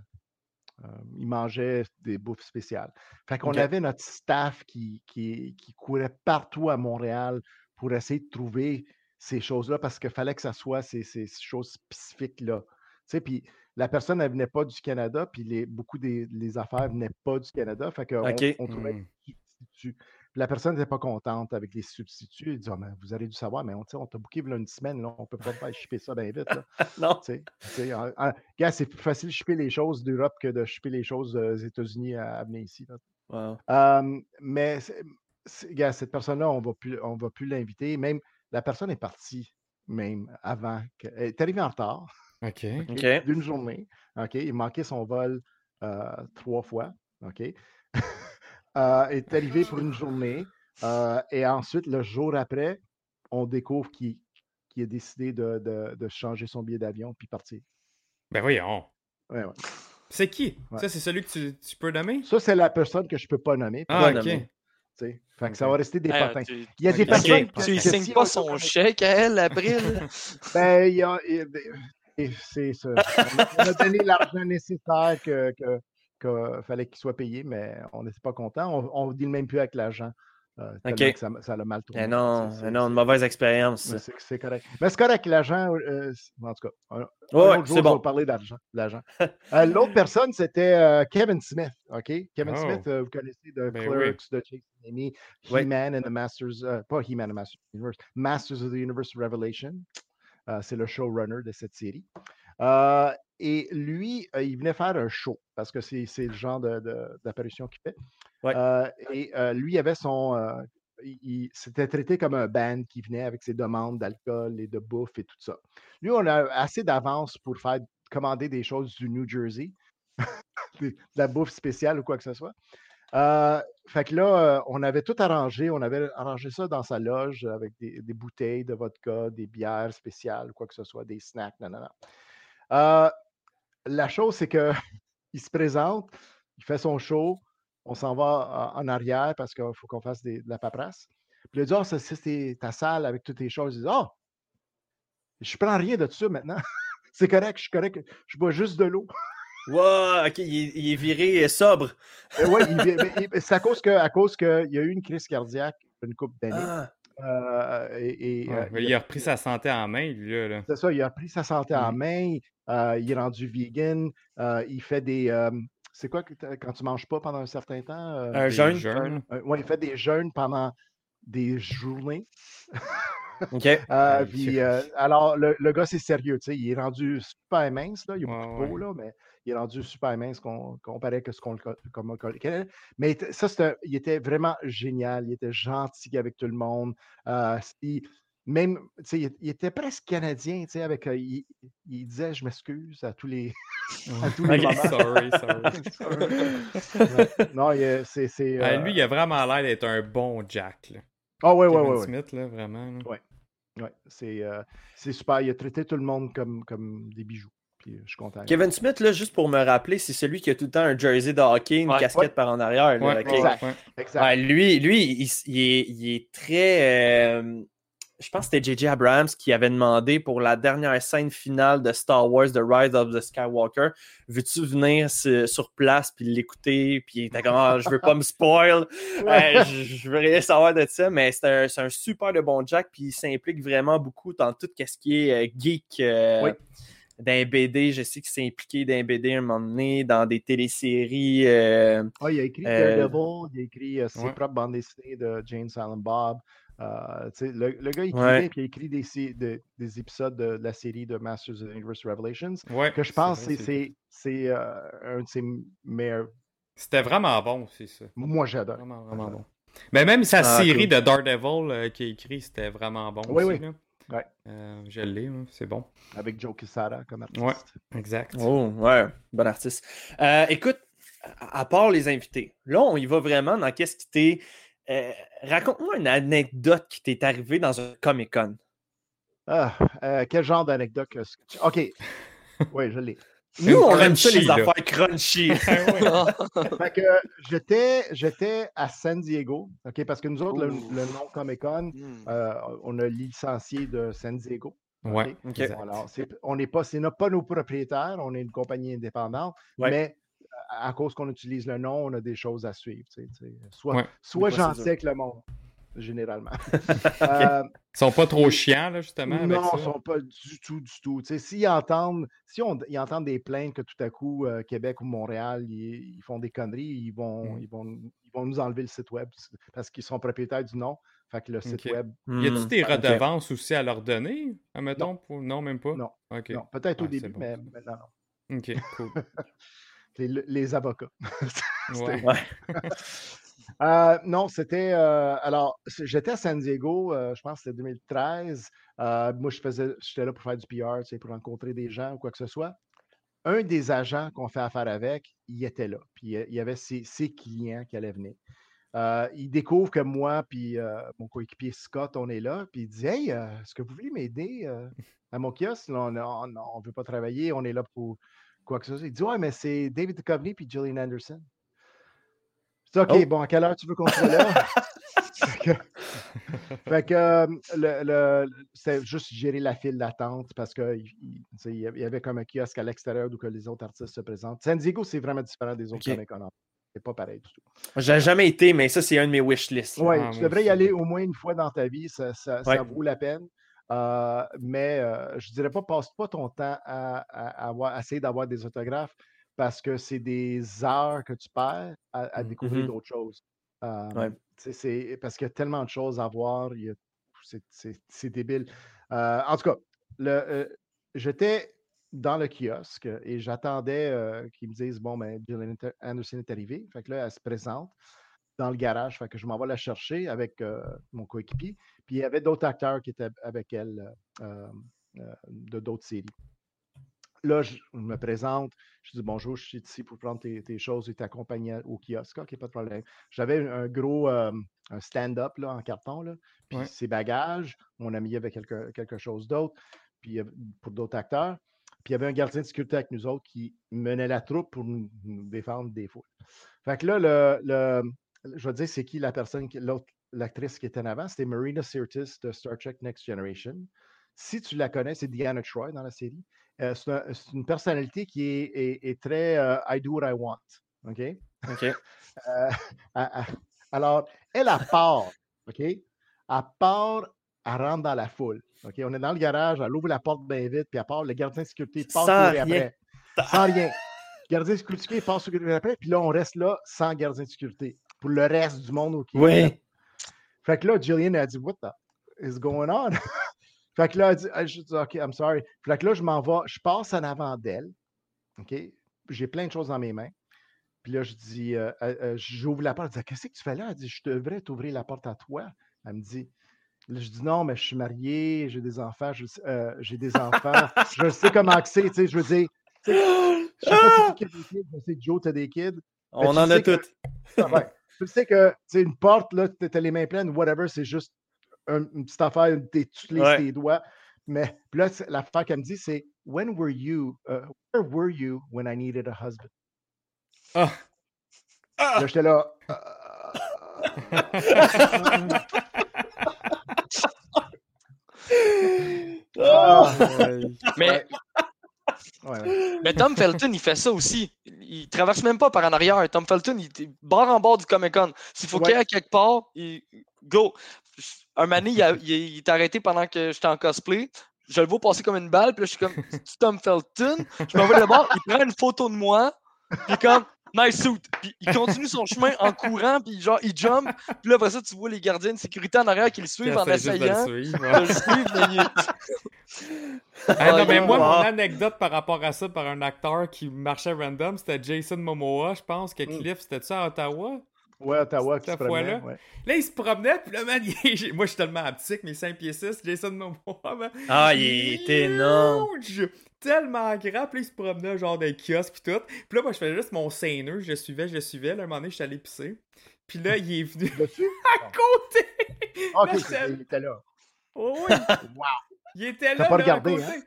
il mangeait des bouffes spéciales. Fait qu'on avait notre staff qui, qui, qui courait partout à Montréal pour essayer de trouver ces choses-là parce qu'il fallait que ça soit ces, ces choses spécifiques-là. Tu sais, puis la personne, elle venait pas du Canada, puis les, beaucoup des les affaires venaient pas du Canada. Fait on trouvait des substituts. Puis la personne n'était pas contente avec les substituts. Elle dit Ah, Vous auriez dû savoir, mais on, on t'a booké une semaine, là, on peut pas faire shipper ça bien vite. Là. Non. Tu sais, tu sais, en- en- gars, c'est plus facile de shipper les choses d'Europe que de shipper les choses euh, des États-Unis à, à venir ici. là. Wow. Euh, mais gars, cette personne-là, on on va plus l'inviter. Même la personne est partie même avant. que- Elle est arrivée en retard OK. D'une journée. OK, il manquait son vol euh, trois fois. OK. Euh, elle est arrivé pour une journée. euh, et ensuite, le jour après, on découvre qu'il a décidé de, de- de changer son billet d'avion puis partir. Ben voyons. Ouais, ouais. C'est qui? Ouais. Ça, c'est celui que tu, tu peux nommer? Ça, c'est la personne que je ne peux pas nommer. Ah, OK. nommer. Fait que ça va rester des Hey, potins. tu, Il y a des que- tu que signes si pas on son connaît- chèque à elle, April? Ben, il y a. c'est ça. On a, on donné l'argent nécessaire que, que, que fallait qu'il soit payé, mais on n'était pas content. On ne dit le même plus avec l'agent. Euh, ça, ça l'a mal tourné. Eh non, C'est- c'est- non, une mauvaise expérience. c'est- C'est correct. Mais c'est correct, l'agent. euh, en tout cas, un, un Ouais, autre jour, c'est je bon. vais parler d'argent. l'agent. Euh, L'autre personne, c'était euh, Kevin Smith. OK? Kevin Oh. Smith, euh, vous connaissez de Ben Clerks, de Jason Amy, Oui. He-Man and the Masters, pas He-Man and the Masters of the Universe, Masters of the Universe Revelation. C'est le showrunner de cette série. Euh, et lui, euh, il venait faire un show parce que c'est c'est le genre d'apparition qu'il fait. Ouais. Euh, et lui avait son. c'était traité comme un band qui venait avec ses demandes d'alcool et de bouffe et tout ça. Lui, on a assez d'avance pour faire commander des choses du New Jersey, de la bouffe spéciale ou quoi que ce soit. Euh, fait que là, euh, on avait tout arrangé. On avait arrangé ça dans sa loge avec des, des bouteilles de vodka, des bières spéciales, quoi que ce soit, des snacks, non, non, non. Euh, la chose, c'est que il se présente, il fait son show, on s'en va en arrière parce qu'il faut qu'on fasse des- de la paperasse. Puis il a dit, ah, ça, c'est ta salle avec toutes tes choses. Il dit, ah, je prends rien de ça maintenant. c'est correct, je suis correct, je bois juste de l'eau. Wow, ok, il, est- il est viré sobre. Euh, il- c'est à cause que, à cause qu'il y a eu une crise cardiaque une couple d'années. Ah, Euh, et, et, Ouais, euh, il a repris sa santé en main, lui, là. là. C'est ça, il a pris sa santé en Mm. main, euh, il est rendu vegan, euh, il fait des. euh, c'est quoi que quand tu manges pas pendant un certain temps? euh, un Des jeûne. euh, ouais, il fait des jeûnes pendant des journées. Ok. Euh, Ah, puis, euh, alors, le, le gars, c'est sérieux, tu sais, il est rendu super mince, là, il a Ouais, beaucoup ouais. là, mais il est rendu super mince com- comparé à ce qu'on le connaît. Mais ça, il était vraiment génial, il était gentil avec tout le monde. Euh, il- même, il, il était presque canadien, avec, euh, il, il disait je m'excuse à tous les, à tous les moments. Sorry, sorry. Ouais. Non, c'est, c'est, Euh, lui, il a vraiment l'air d'être un bon Jack. Ah ouais, ouais, Kevin ouais, ouais. Smith, là, vraiment. là. Ouais, c'est, euh, c'est super. Il a traité tout le monde comme, comme des bijoux. Puis euh, je suis content. Kevin Smith, là, juste pour me rappeler, c'est celui qui a tout le temps un jersey de hockey, une Ouais. casquette Ouais. par en arrière. là, Ouais, Exact. Exact. Ouais, lui, lui il, est, il est très. euh, je pense que c'était J.J. Abrams qui avait demandé pour la dernière scène finale de Star Wars, The Rise of the Skywalker veux-tu venir sur place puis l'écouter? Puis il était comme, Ah, je veux pas me spoil, Euh, je, je veux rien savoir de ça, mais c'est un, c'est un super de bon Jack, puis il s'implique vraiment beaucoup dans tout ce qui est euh, geek. euh, Oui. D'un BD, je sais qu'il s'est impliqué d'un BD un moment donné, dans des téléséries. euh, Ah, il a écrit Euh, Daredevil, il a écrit euh, ses Ouais. propres bandes dessinées de Jane Silent Bob. Euh, tu sais, le, le gars, il Ouais. écrivait, puis il a écrit des, épisodes de, la série de Masters of the Universe Revelations, Ouais, que je pense c'est, c'est, c'est, euh, un de ses meilleurs. C'était vraiment bon, c'est ça. Moi, j'adore. Vraiment, vraiment bon. Mais même sa Ah, série cool. de Daredevil euh, qu'il a écrit, c'était vraiment bon Oui, aussi. oui. là. Ouais. Euh, je l'ai, là, c'est bon. Avec Joe Quesada comme artiste. Ouais. Exact. Oh, ouais, bon artiste. Euh, écoute, à part les invités, là, on y va vraiment dans qu'est-ce qui t'est. euh, Raconte-moi une anecdote qui t'est arrivée dans un Comic Con. Ah, euh, quel genre d'anecdote que... OK. Oui, je l'ai. Nous, on aime ça, crunchy, les là. affaires crunchy. Fait que j'étais, j'étais à San Diego, OK, parce que nous autres, le, le nom Comic Con, Hmm. euh, on a licencié de San Diego. Ouais. OK? Ok. exact. Alors, c'est- on n'est pas, c'est pas nos propriétaires, on est une compagnie indépendante, Ouais. mais à, cause qu'on utilise le nom, on a des choses à suivre. Sois, Ouais. Des gentil avec le monde, généralement. Euh, Ils sont pas trop chiants, là, justement, avec non, ils ne sont pas du tout, du tout. Tu sais, S'ils entendent, si on, ils entendent des plaintes que tout à coup, euh, Québec ou Montréal, ils, ils font des conneries, ils vont, Mm. ils, vont, ils vont nous enlever le site web parce qu'ils sont propriétaires du nom. Fait que le site web, Y a-tu Hmm, des redevances aussi à leur donner, admettons? Pour... Non, même pas? non. Non. Peut-être au début, bon, mais maintenant, non. Ok, cool. Les, les avocats. Ouais. Euh, non, c'était. euh, alors, j'étais à San Diego, euh, je pense que c'était 2013. Euh, moi, je faisais, j'étais là pour faire du PR, pour rencontrer des gens ou quoi que ce soit. Un des agents qu'on fait affaire avec, il était là. Puis il y avait ses, clients qui allaient venir. Il découvre que moi, puis mon coéquipier Scott, on est là. Puis il dit Hey, est-ce que vous voulez m'aider à mon kiosque? On ne veut pas travailler, on est là pour quoi que ce soit. Il dit Ouais, mais c'est David Duchovny puis Gillian Anderson. OK, Oh. bon, à quelle heure tu veux qu'on soit là? fait que, fait que, euh, le, le- c'était juste gérer la file d'attente parce qu'il il, y avait- comme un kiosque à l'extérieur d'où que les autres artistes se présentent. San Diego, c'est vraiment différent des autres OK. Comic Con. C'est pas pareil du tout. J'ai jamais été, mais ça, c'est un de mes wish lists. Oui, Ah, tu devrais y aller au moins une fois dans ta vie, ça, ça- ça Ouais. vaut la peine. Euh, mais euh, je dirais pas, passe pas ton temps à, à- à avoir- à essayer d'avoir des autographes parce que c'est des heures que tu perds à, à découvrir Mhm. d'autres choses. Euh, Ouais. c'est- parce qu'il y a tellement de choses à voir, c'est- débile. Euh, en tout cas, euh, j'étais dans le kiosque et j'attendais qu'ils me disent Bon, ben, Gillian Anderson est arrivée. Fait que là, elle se présente dans le garage. Fait que je m'en vais la chercher avec mon coéquipier. Puis il y avait d'autres acteurs qui étaient avec elle de d'autres séries. Là, je, me présente. Je dis bonjour, je suis ici pour prendre tes, tes choses et t'accompagner au kiosque. OK, pas de problème. J'avais un gros euh, un stand-up là, en carton. Là, puis Ouais. ses bagages. Mon ami avait quelque, quelque chose d'autre. Puis pour d'autres acteurs. Puis il y avait un gardien de sécurité avec nous autres qui menait la troupe pour nous, nous défendre des foules. Fait que là, le, le- je vais te dire, c'est qui la personne, l'autre, l'actrice qui était en avant, c'était Marina Sirtis de Star Trek Next Generation. Si tu la connais, c'est Diana Troy dans la série. Euh, c'est, un- c'est une personnalité qui est, est- est très euh, I do what I want. OK? OK. Euh, alors, elle, à part, OK? À part, elle rentre dans la foule. OK? On est dans le garage, elle ouvre la porte bien vite, puis à part, le gardien de sécurité passe courir après. Sans rien. Le gardien de sécurité passe courir après, puis là, on reste là sans gardien de sécurité. Pour le reste du monde au Québec. Oui. Fait que là, Jillian a dit, What the is going on? fait que là, elle dit, Ah, je dis, OK, I'm sorry. Fait que là, je m'en vais, je passe en avant d'elle. OK? J'ai plein de choses dans mes mains. Puis là, je dis, euh, euh, euh, j'ouvre la porte. Elle dit, Qu'est-ce que tu fais là? Elle dit, Je devrais t'ouvrir la porte à toi. Elle me dit, Là, je dis non, mais je suis marié, j'ai des enfants, euh, j'ai des enfants, je sais comment c'est, tu sais, je veux dire, tu sais, je sais pas si tu as des kids, je sais que Joe, t'as des kids. On tu en a sais que- toutes. Ah ouais. Tu sais que, tu sais, une porte, là, t'as les mains pleines, whatever, c'est juste un- une petite affaire, t'es- tu te Ouais. tes doigts. Mais là, l'affaire qu'elle me dit, c'est When were you, uh, where were you when I needed a husband? Ah. Là, j'étais là. Ah! Mais, Ouais, ouais. mais Tom Felton, il fait ça aussi. Il traverse même pas par en arrière. Tom Felton, il est bord en bord du Comic Con. S'il faut Ouais. qu'il aille à quelque part, il... go. Un mané, il, a- il- il est arrêté pendant que j'étais en cosplay. Je le vois passer comme une balle, puis là, je suis comme, Tom Felton? Je m'en vais là-bas, il prend une photo de moi, puis comme, nice suit. Puis il continue son chemin en courant, puis genre, il jump. Puis là, après ça, tu vois les gardiens de sécurité en arrière qui le suivent en de le essayant suivre, ouais. le suivre, mais Ah, non, mais moi, wow. mon anecdote par rapport à ça, par un acteur qui marchait random, c'était Jason Momoa, je pense, que Mm. Cliff, c'était ça à Ottawa? Ouais, Ottawa, qui se promenait, ouais. Là, il se promenait, puis là, man, il moi, je suis tellement aptique, mes 5 pieds 6, Jason Momoa, man. Ah, il est énorme. Tellement grand, puis là, il se promenait genre des kiosques pis tout. Puis là, moi, je faisais juste mon seineux, je le suivais, je le suivais. Là, un moment donné, je suis allé pisser. Puis là, il est venu à côté! Ah, ok, Là, il était là. Oh oui! Wow. Il était T'as là, pas là, regardé, à côté. hein?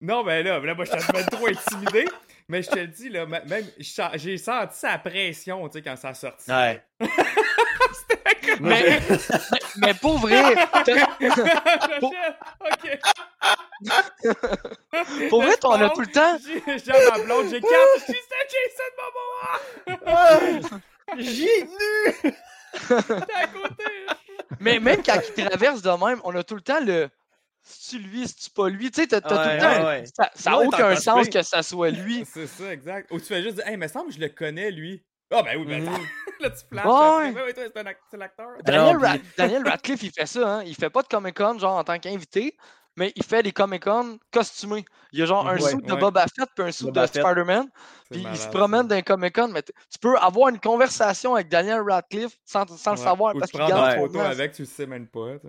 Non, mais là, là moi, j'étais même trop intimidé. Mais je te le dis, là, même, je- j'ai senti sa pression, tu sais, quand ça a sorti. Ouais. Mais, mais, mais pour vrai, ok. pour vrai, on a tout le temps? J'ai j'ai ma blonde, j'ai quatre, c'est Jason Momoa! J'ai nu! T'es à côté! Mais même quand il traverse de même, on a tout le temps le. C'est-tu lui, c'est-tu pas lui? Tu sais, t'as tout le temps. ouais, ouais. Ça n'a aucun sens que ça soit lui. C'est ça, exact. Ou tu fais juste dire, hey, mais semble que je le connais, lui. Ah, ben oui, ben attends. Là, tu flashes. Ouais, ouais, toi, c'est un act- c'est l'acteur. Daniel, Radcliffe, il fait ça. Hein? Il fait pas de Comic Con genre en tant qu'invité, mais il fait des Comic Con costumés. Il y a genre un Ouais, suit de ouais. Boba Fett puis un suit de. Spider-Man. C'est Puis il se promène dans un Comic Con. Mais tu peux avoir une conversation avec Daniel Radcliffe sans, sans le savoir Ou parce tu qu'il prends une photo avec, tu le sais même pas. tu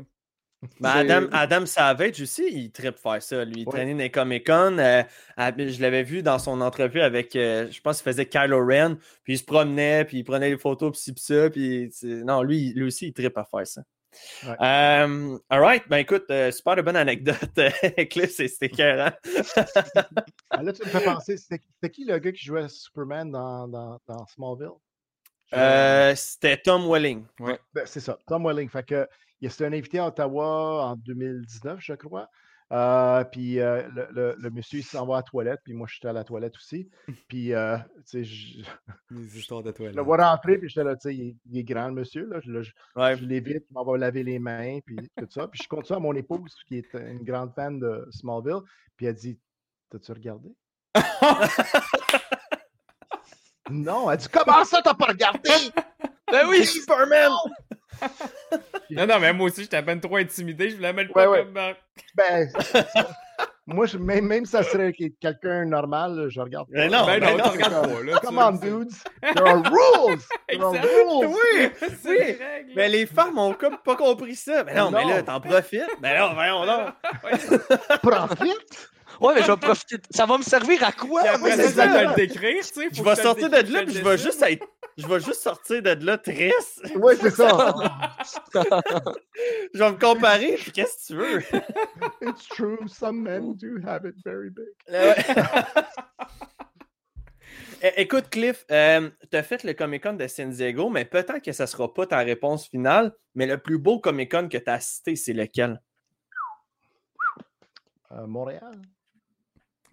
Ben, Adam, Adam Savage aussi, il tripe faire ça. Lui, il Ouais. traînait dans les Comic Con. euh, je l'avais vu dans son entrevue avec, euh, je pense qu'il faisait Kylo Ren. Puis il se promenait, puis il prenait des photos, puis ci, puis ça. Puis non, lui, lui aussi, il tripe à faire ça. Ouais. Euh, all right, ben écoute, super de bonne anecdote. Cliff, c'est- c'était écœurant. Ah, là, tu me fais penser, c'était qui le gars qui jouait Superman dans, dans, dans Smallville? C'était Tom Welling. Ben, c'est ça, Tom Welling. Fait que, c'était un invité à Ottawa en 2019, je crois. Euh, puis euh, le, le- le monsieur, il s'en va à la toilette, puis moi, j'étais à la toilette aussi. Puis, euh, tu sais, je, Les histoires de je toilette. le vois rentrer, puis j'étais là, tu sais, il, est- il est grand, le monsieur. Là, je, je- Ouais. je l'évite, il m'en va laver les mains, puis tout ça. Puis je compte ça à mon épouse, qui est une grande fan de Smallville. Puis elle dit T'as-tu regardé? Non, elle dit Comment ça, t'as pas regardé? Ben oui! Superman! Non, non, mais moi aussi, j'étais à peine trop intimidé. Je voulais même Ouais, pas ouais. comme. euh, Ben, moi, je, même, même si ça serait que- quelqu'un normal, là, je regarde. Mais pas. non, Ben ben non, non, tu regardes pas, là. Come on, dudes. There are rules. There are rules. Oui! Oui. Mais les femmes ont comme pas compris ça. Mais non, mais là, Non. t'en profites. Mais non, voyons donc. Profite? Ouais, mais je vais profiter. de- Ça va me servir à quoi? Puis après, c'est ça, ça? je vais le décrire, tu sais. Je vais sortir de là, je puis je vais juste être. Je vais juste sortir de là triste. Oui, c'est ça. Je vais me comparer, puis qu'est-ce que tu veux? It's true. Some men do have it very big. Ouais. É- Écoute, Cliff, euh, tu as fait le Comic Con de San Diego, mais peut-être que ça sera pas ta réponse finale. Mais le plus beau Comic Con que tu as assisté, c'est lequel? Euh, Montréal.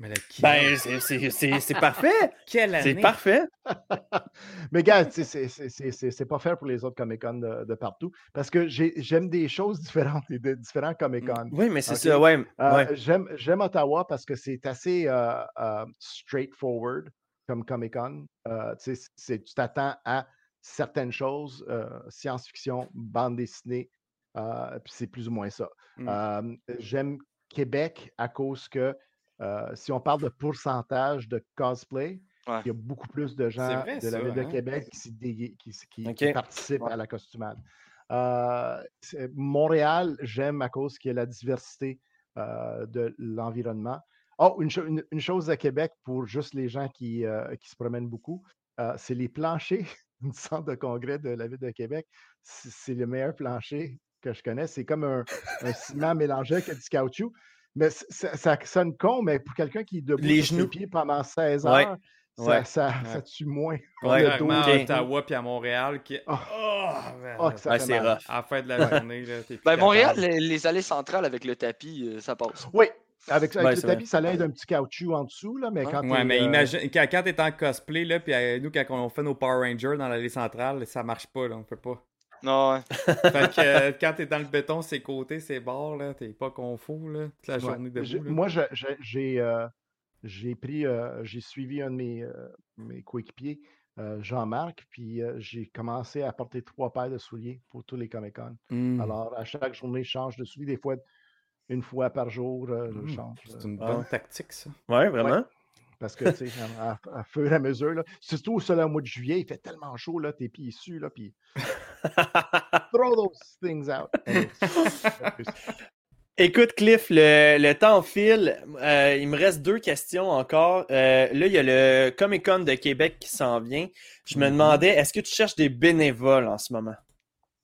Mais la qui- Ben, c'est- c'est c'est- c'est parfait. quelle année? C'est parfait. Mais gars, c'est- c'est- c'est c'est- c'est pas faire pour les autres Comic Con de, de partout. Parce que j'ai- j'aime des choses différentes et de différents Comic Con. Oui, mais c'est ça, ouais. Euh, ouais. J'aime j'aime Ottawa parce que c'est assez euh, euh, straightforward comme Comic Con. Euh, tu t'attends à certaines choses, euh, science-fiction, bande dessinée, euh, puis c'est plus ou moins ça. Mm. Euh, J'aime Québec à cause que euh, si on parle de pourcentage de cosplay, Ouais. il y a beaucoup plus de gens vrai, de la ça, ville de hein? Québec qui, participent à la costumade. Euh, Montréal, j'aime à cause qu'il y a la diversité euh, de l'environnement. Oh, une, cho- une- une chose à Québec pour juste les gens qui, qui se promènent beaucoup, c'est les planchers du centre de congrès de la ville de Québec. C'est c'est le meilleur plancher que je connais. C'est comme un, un ciment mélangé avec du caoutchouc. Mais ça, ça sonne con, mais pour quelqu'un qui est debout Les genoux. ses pieds pendant 16 Ouais, heures, ça, ouais. ça, ça tue moins. Ouais, Le dos, à Ottawa puis à Montréal qui. Ah. Oh, fait c'est rough. À la fin de la journée, là, Ben, Montréal, les, les allées centrales avec le tapis, euh, ça passe. Oui, avec, avec Ouais, le tapis, ça l'aide un petit caoutchouc en dessous, là, mais quand Ouais, mais euh, imagine, quand, quand t'es en cosplay, là, puis euh, nous, quand on fait nos Power Rangers dans l'allée centrale, ça marche pas, là, on peut pas. Non, ouais. Fait que euh, quand t'es dans le béton, ses côtés, ses bords, là, t'es pas confort, là, toute la ouais. journée debout. là. Moi, je- je- j'ai euh, j'ai pris, euh, j'ai suivi un de mes, euh, mes coéquipiers, euh, Jean-Marc, puis euh, j'ai commencé à porter trois paires de souliers pour tous les Comic-Con. Mm. Alors, à chaque journée, je change de souliers, des fois, une fois par jour, euh, je Mm. change. C'est une Ah. bonne tactique, ça. Ouais, vraiment. Parce que, tu sais, à, à- fur et à mesure, là, surtout au soleil au mois de juillet, il fait tellement chaud, là, tes pieds suent, là, puis throw those things out. Écoute, Cliff, le, le temps file. Euh, il me reste deux questions encore. Euh, là, il y a le Comic Con de Québec qui s'en vient. Je me Mhm. demandais, est-ce que tu cherches des bénévoles en ce moment?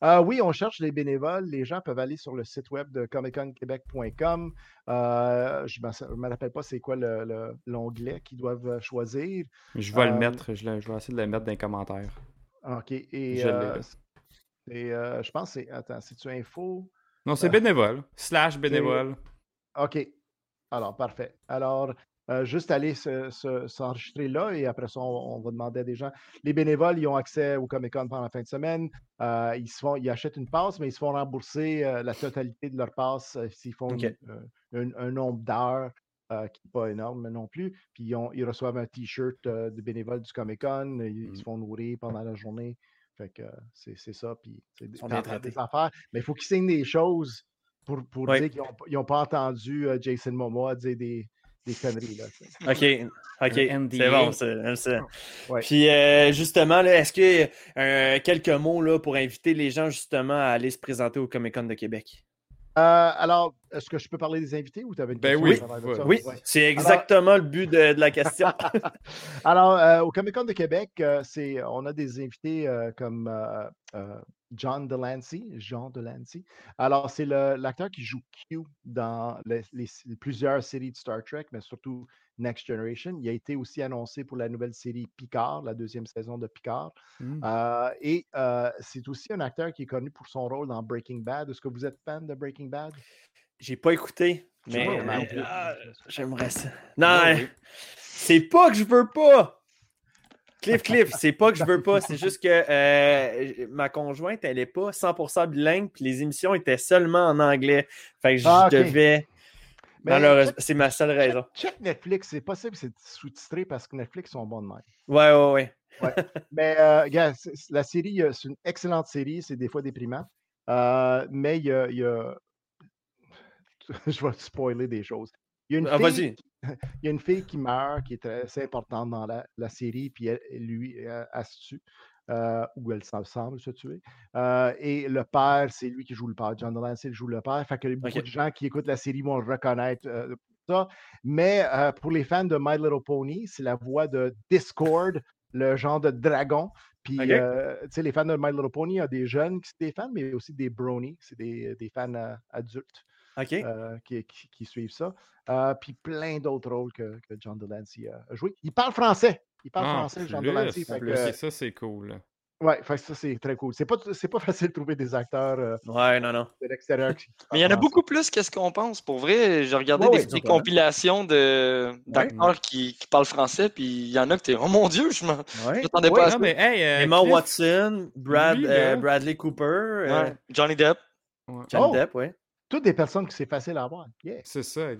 Ah oui, on cherche des bénévoles. Les gens peuvent aller sur le site web de comicconquebec.com. Euh, je ne me rappelle pas c'est quoi le- le- l'onglet qu'ils doivent choisir. Je vais le Euh, mettre, je, le- je vais essayer de le mettre dans les commentaires. OK. Et Je euh, je pense que c'est. Attends, c'est-tu info? Non, c'est bénévole. Slash bénévole. OK. Alors, parfait. Alors, euh, juste aller se- se- s'enregistrer là et après ça, on, on va demander à des gens. Les bénévoles, ils ont accès au Comic Con pendant la fin de semaine. Euh, ils, se font, ils achètent une passe, mais ils se font rembourser euh, la totalité de leur passe s'ils font une- un, un nombre d'heures qui n'est pas énorme non plus. Puis ils, ont- ils reçoivent un T-shirt de bénévole du Comic Con. Ils, ils se font nourrir pendant la journée. Fait que c'est ça. Puis c'est des, des affaires. Mais il faut qu'ils signent des choses pour, pour dire qu'ils n'ont pas entendu Jason Momoa dire des, des conneries. Là. OK. OK. C'est bon, ça. Ouais. Puis, euh, justement, est-ce que euh, quelques mots là, pour inviter les gens justement à aller se présenter au Comic Con de Québec? Euh, alors, est-ce que je peux parler des invités ou tu avais une Ben question oui. de ça? Oui, Ouais. c'est exactement le but de, de la question. Alors, euh, au Comic Con de Québec, euh, c'est, on a des invités euh, comme euh, euh, John Delancey. John Delancey. Alors, c'est l'acteur qui joue Q dans les, les- plusieurs séries de Star Trek, mais surtout Next Generation. Il a été aussi annoncé pour la nouvelle série Picard, la deuxième saison de Picard. Mm. Euh, et euh, c'est aussi un acteur qui est connu pour son rôle dans Breaking Bad. Est-ce que vous êtes fan de Breaking Bad? J'ai pas écouté, mais ah, j'aimerais ça. Non, c'est pas que je veux pas. Cliff, Cliff, c'est pas que je veux pas, c'est juste que euh, ma conjointe, elle est pas 100% bilingue, puis les émissions étaient seulement en anglais. Fait que je Ah, devais. Malheureusement, c'est ma seule raison. Check Netflix, c'est possible, c'est sous-titré parce que Netflix sont bons de même. Ouais, ouais, ouais. Mais euh, la série, euh, c'est une excellente série, c'est des fois déprimant. Euh, mais il y a, y a- Je vais te spoiler des choses. Il y a une Ah, fille, il y a une fille qui meurt, qui est très assez importante dans la, la série, puis elle- lui, elle, elle se tue, euh, ou elle semble se tuer. Euh, et le père, c'est lui qui joue le père. John Delancey joue le père. Fait que beaucoup de gens qui écoutent la série vont le reconnaître euh, ça. Mais euh, pour les fans de My Little Pony, c'est la voix de Discord, le genre de dragon. Puis, euh, tu sais, les fans de My Little Pony, il y a des jeunes qui sont des fans, mais aussi des bronies, c'est des, des fans adultes OK. euh, qui, qui- qui suivent ça. Euh, puis plein d'autres rôles que, que John Delancey a joué. Il parle français. Il parle Ah, français, John Delancey. Fait plus, que, ça, c'est cool. là. ouais, fait que ça, c'est très cool. C'est pas, c'est pas facile de trouver des acteurs euh, Ouais, non, non. de l'extérieur. Mais il y en a beaucoup plus qu'est-ce qu'on pense. Pour vrai, j'ai regardé Ouais, des, ouais, des certainement. compilations de, d'acteurs qui, qui parlent français, puis il y en a que t'es, oh mon Dieu, je m'attendais Ouais, pas à Non, ça. mais hey, euh, Emma Watson, Brad, euh. Bradley Cooper, euh. Johnny Depp. Ouais, Johnny Oh! Depp, ouais. Toutes des personnes que c'est facile à avoir. Yeah. C'est ça.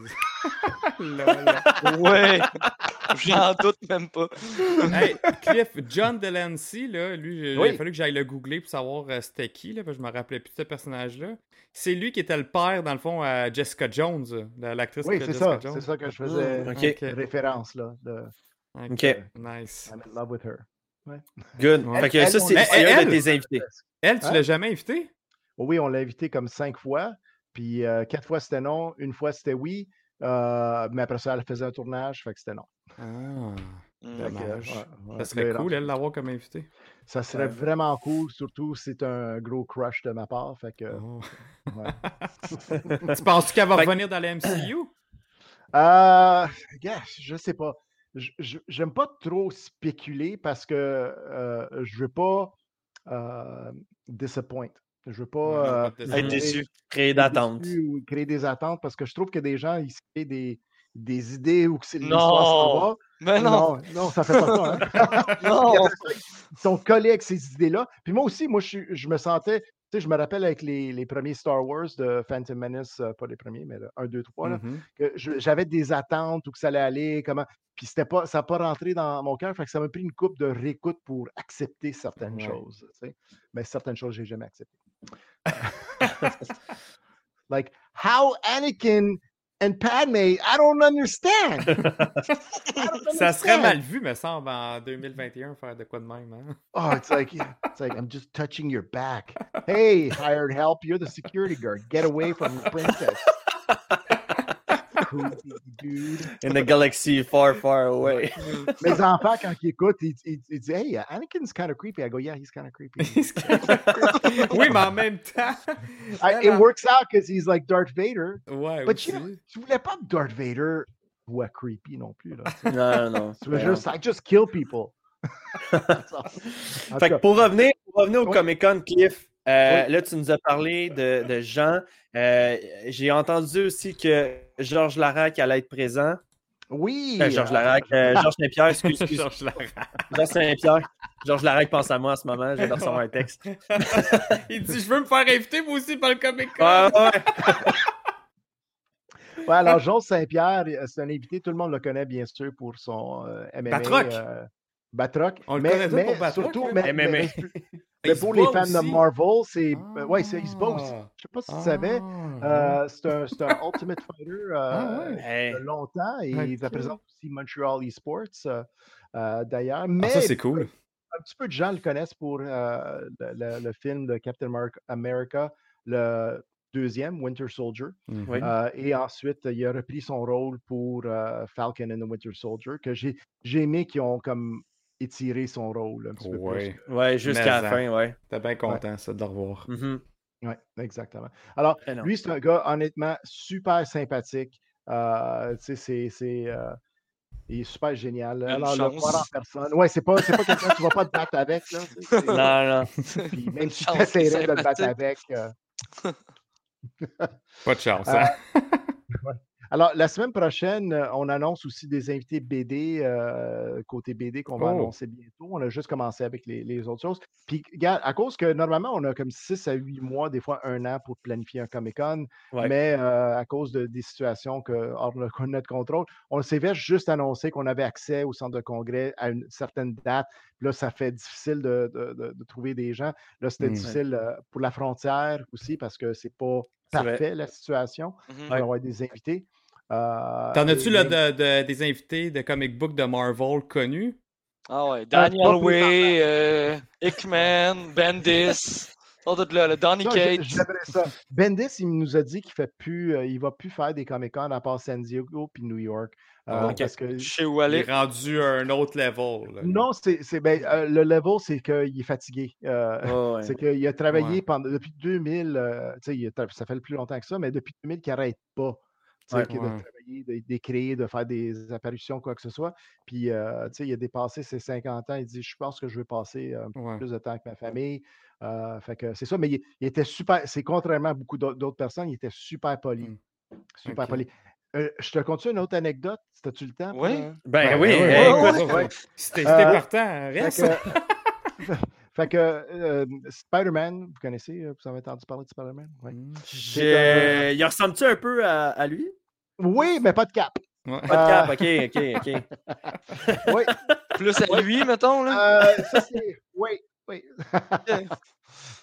Ouais. J'en doute même pas. hey, Cliff, John Delancey, là, lui, il a fallu que j'aille le googler pour savoir euh, c'était qui, là, parce que je me rappelais plus de ce personnage-là. C'est lui qui était le père, dans le fond, à Jessica Jones, la- l'actrice Oui, c'est Jessica ça. Jones. C'est ça que je faisais Mm, référence. Là, de Ok. Nice. I'm in love with her. Good. Ouais. Fait que Elle, ça, c'est un de tes invités. Elle, tu Hein? l'as jamais invité? oui, on l'a invité comme cinq fois, puis euh, quatre fois c'était non, une fois c'était oui, euh, mais après ça, elle faisait un tournage, fait que c'était non. Ah, Mm. Que, dommage. ouais, ouais. Ça serait cool, elle, l'avoir comme invité. Ça serait vraiment cool, surtout si c'est un gros crush de ma part. Fait que, Oh. ouais. tu penses qu'elle va Fait que- revenir dans la MCU? Euh, gars, je sais pas. J'aime pas trop spéculer parce que euh, je veux pas euh, disappoint. Je veux pas, non, euh, pas Être déçu. Créer être d'attente. déçu ou créer des attentes parce que je trouve que des gens ils créent des, des idées ou que c'est l'histoire. Mais non! non, non, ça fait pas ça. hein. Non! Ils sont collés avec ces idées-là. Puis moi aussi, moi, je, je me sentais, tu sais, je me rappelle avec les, les premiers Star Wars de Phantom Menace, euh, pas les premiers, mais le 1, 2, 3, là, Mhm. que je- j'avais des attentes où que ça allait aller, comment. Puis c'était pas, ça n'a pas rentré dans mon cœur, fait que ça m'a pris une coupe de réécoute pour accepter certaines Ouais. choses. tu sais. Mais certaines choses, je n'ai jamais acceptées. like, how Anakin and Padme, I don't understand. I don't Ça serait mal vu, me semble, en 2021, faire de quoi de même. Hein? Oh, it's like it's like I'm just touching your back. Hey, hired help, you're the security guard. Get away from the princess. Creepy dude. In the galaxy far, far away. Mes enfants, quand ils écoutent, ils, ils, ils disent Hey, Anakin's kind of creepy. I go, Yeah, he's kind of creepy. oui, mais en même temps. I, it works out because he's like Darth Vader. Ouais, But aussi. you know, tu voulais pas que Darth Vader soit creepy non plus. Là, tu sais. Non, non. tu veux juste, I just kill people. That's all. En tout Fait que pour revenir, pour revenir au Oui. Comic Con, Cliff, euh, Oui. là, tu nous as parlé de, de Jean. Euh, J'ai entendu aussi que Georges Larac allait être présent. oui. Euh, Georges Larac, euh, Georges Saint-Pierre, excuse, excuse. Georges Larac. Georges Saint-Pierre. Georges Larac pense à moi en ce moment. De recevoir un texte. Il dit Je veux me faire inviter, moi aussi, par le Comic Con. Ouais, ouais. Ouais, alors, Jean Saint-Pierre, c'est un invité, tout le monde le connaît bien sûr pour son euh, MMA. Batroc. euh, Batroc. On le connaît tous mais pour Batroc, surtout, hein? mais, MMA. mais- mais pour les fans de. Marvel, c'est. euh, ouais, c'est- il se bat aussi. Ah. Je sais pas si tu savais. Ah, euh, c'est un, c'est un Ultimate Fighter euh, Ah ouais. De longtemps et il représente aussi Montreal Esports euh, euh, d'ailleurs. Ah, Mais ça, c'est cool. un petit peu de gens le connaissent pour euh, le, le- le film de Captain America, le deuxième, Winter Soldier. Mhm. Euh, et ensuite, il a repris son rôle pour euh, Falcon and the Winter Soldier, que j'ai j'ai aimé qu'ils ont comme étiré son rôle un petit peu Ouais. Ouais, jusqu'à la fin, ouais. T'es bien content, ça, de le revoir. Mhm. plus. Oui, exactement. Alors, Eh lui, c'est un gars honnêtement super sympathique. Euh, tu sais, c'est- c'est. euh, il est super génial. Une Alors, le voir en personne. Ouais, c'est pas, c'est pas quelqu'un que tu vas pas te battre avec. Là, Non, non. puis même si tu essaierais de le battre avec. euh, Pas de chance, Euh, hein? Alors, la semaine prochaine, euh, on annonce aussi des invités BD, euh, côté BD, qu'on va Oh. annoncer bientôt. On a juste commencé avec les, les autres choses. Puis, regarde, à cause que normalement, on a comme 6 à 8 mois, des fois un an pour planifier un Comic-Con, Ouais. mais euh, à cause de, des situations que, hors de notre contrôle, on s'est fait juste annoncer qu'on avait accès au centre de congrès à une certaine date. Là, ça fait difficile de, de- de- de trouver des gens. Là, c'était Mm. difficile pour la frontière aussi parce que c'est pas. Parfait la situation. Mhm. Il va y avoir des invités. Euh, T'en as-tu et là, même- de, de- des invités de comic book de Marvel connus? Ah ouais, pas Daniel Way, euh, Hickman, Bendis, là, le Donny ça. Bendis, il nous a dit qu'il fait plus, euh, il va plus faire des Comic-Con à part San Diego puis New York. Euh, Ah, ok. parce que Je sais où Il est rendu à un autre level. là. non, c'est c'est- ben, euh, le level, c'est qu'il est fatigué. Euh, ouais. C'est qu'il a travaillé Ouais. pendant depuis 2000, euh, il a ça fait le plus longtemps que ça, mais depuis 2000 qu'il n'arrête pas. tu sais, Ouais. qu'il- Ouais. de travailler, de- d'écrire, de faire des apparitions, quoi que ce soit. Puis, euh, tu sais, il a dépassé ses 50 ans. Il dit Je pense que je veux passer euh, un peu Ouais. plus de temps avec ma famille. Euh, fait que c'est ça, mais il, il était super. C'est contrairement à beaucoup d'autres personnes, il était super poli. Mm. Super poli. Euh, je te conte une autre anecdote? C'était-tu le temps? pour, Oui. euh, Ben Ouais, oui, ouais, hey, ouais, écoute, ouais, ouais. C'était Euh, partant, Fait reste. que, fait que, euh, Spider-Man, vous connaissez, euh, vous avez entendu parler de Spider-Man? Ouais. Mm. j'ai- il ressemble-tu un peu à, à lui? Oui, mais pas de cap. Ouais. Pas de cap, ok, ok, ok. Oui, Plus à lui, mettons, là? euh, ça c'est. Oui, oui.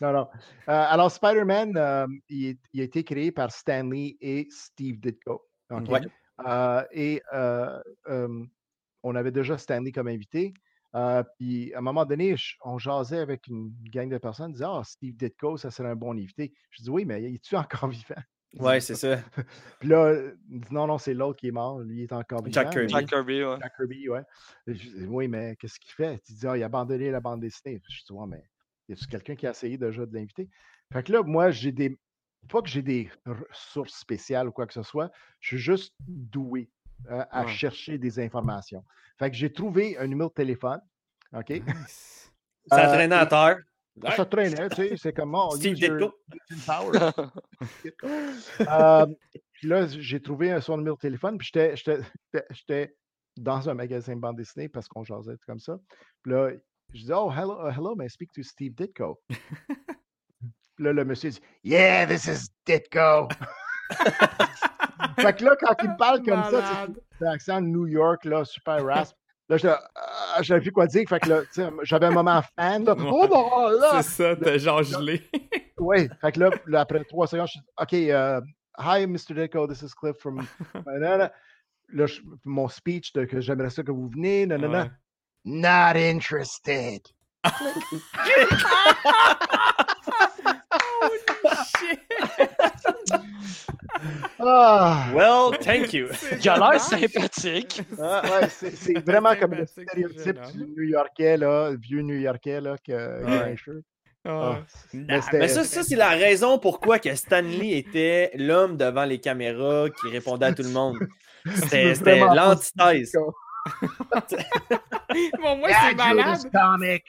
non, non. Euh, alors, Spider-Man, euh, il, il a été créé par Stan Lee et Steve Ditko. OK? Ouais. Euh, et euh, euh, on avait déjà Stanley comme invité. Euh, puis à un moment donné, je- on jasait avec une gang de personnes, disait Ah, Steve Ditko, ça serait un bon invité. Je dis Oui, mais es-tu encore vivant? Ouais, c'est ça. Puis là, il dit Non, non, c'est l'autre qui est mort. Lui, il est encore vivant. Jack Kirby. mais- Jack Kirby, ouais. Jack Kirby, ouais. Je dis, oui, mais qu'est-ce qu'il fait? Il dit, ah, il a abandonné la bande dessinée. Je dis, ouais, mais y a-tu quelqu'un qui a essayé déjà de l'inviter? Fait que là, moi, j'ai des. Pas que j'ai des ressources spéciales ou quoi que ce soit, je suis juste doué euh, à Ouais. chercher des informations. Fait que j'ai trouvé un numéro de téléphone. OK? Nice. Ça Euh, traînait à terre? Ça traînait, tu sais, c'est comme oh, Steve Ditko. power. Euh, puis là, j'ai trouvé son numéro de téléphone, puis j'étais- dans un magasin de bande dessinée parce qu'on jasait comme ça. Puis là, je dis Oh, hello, hello, may I speak to Steve Ditko? Puis là, le monsieur dit Yeah, this is Ditko. fait que là, quand il me parle comme ça, c'est un accent de New York, là, super rasp. Là, ah, j'avais plus quoi dire. Fait que là, j'avais un moment fan. Là, oh, bon, là, C'est ça, t'as genre gelé. oui, fait que là, là, après trois secondes, je dis OK, euh, hi, Mr. Ditko, this is Cliff from. Là, je- mon speech de que j'aimerais ça que vous venez. Nanana. Ouais. Not interested. Ah, Well, thank you. Il a l'air sympathique. ah, ouais, c'est vraiment comme le Sympathique, stéréotype du. New-Yorkais, là, le vieux New-Yorkais, là, qui a qui a Ouais. Ah. Mais ça, ça c'est la raison pourquoi que Stanley était l'homme devant les caméras qui répondait à tout le monde. C'était l'antithèse. Bon, moi, c'est I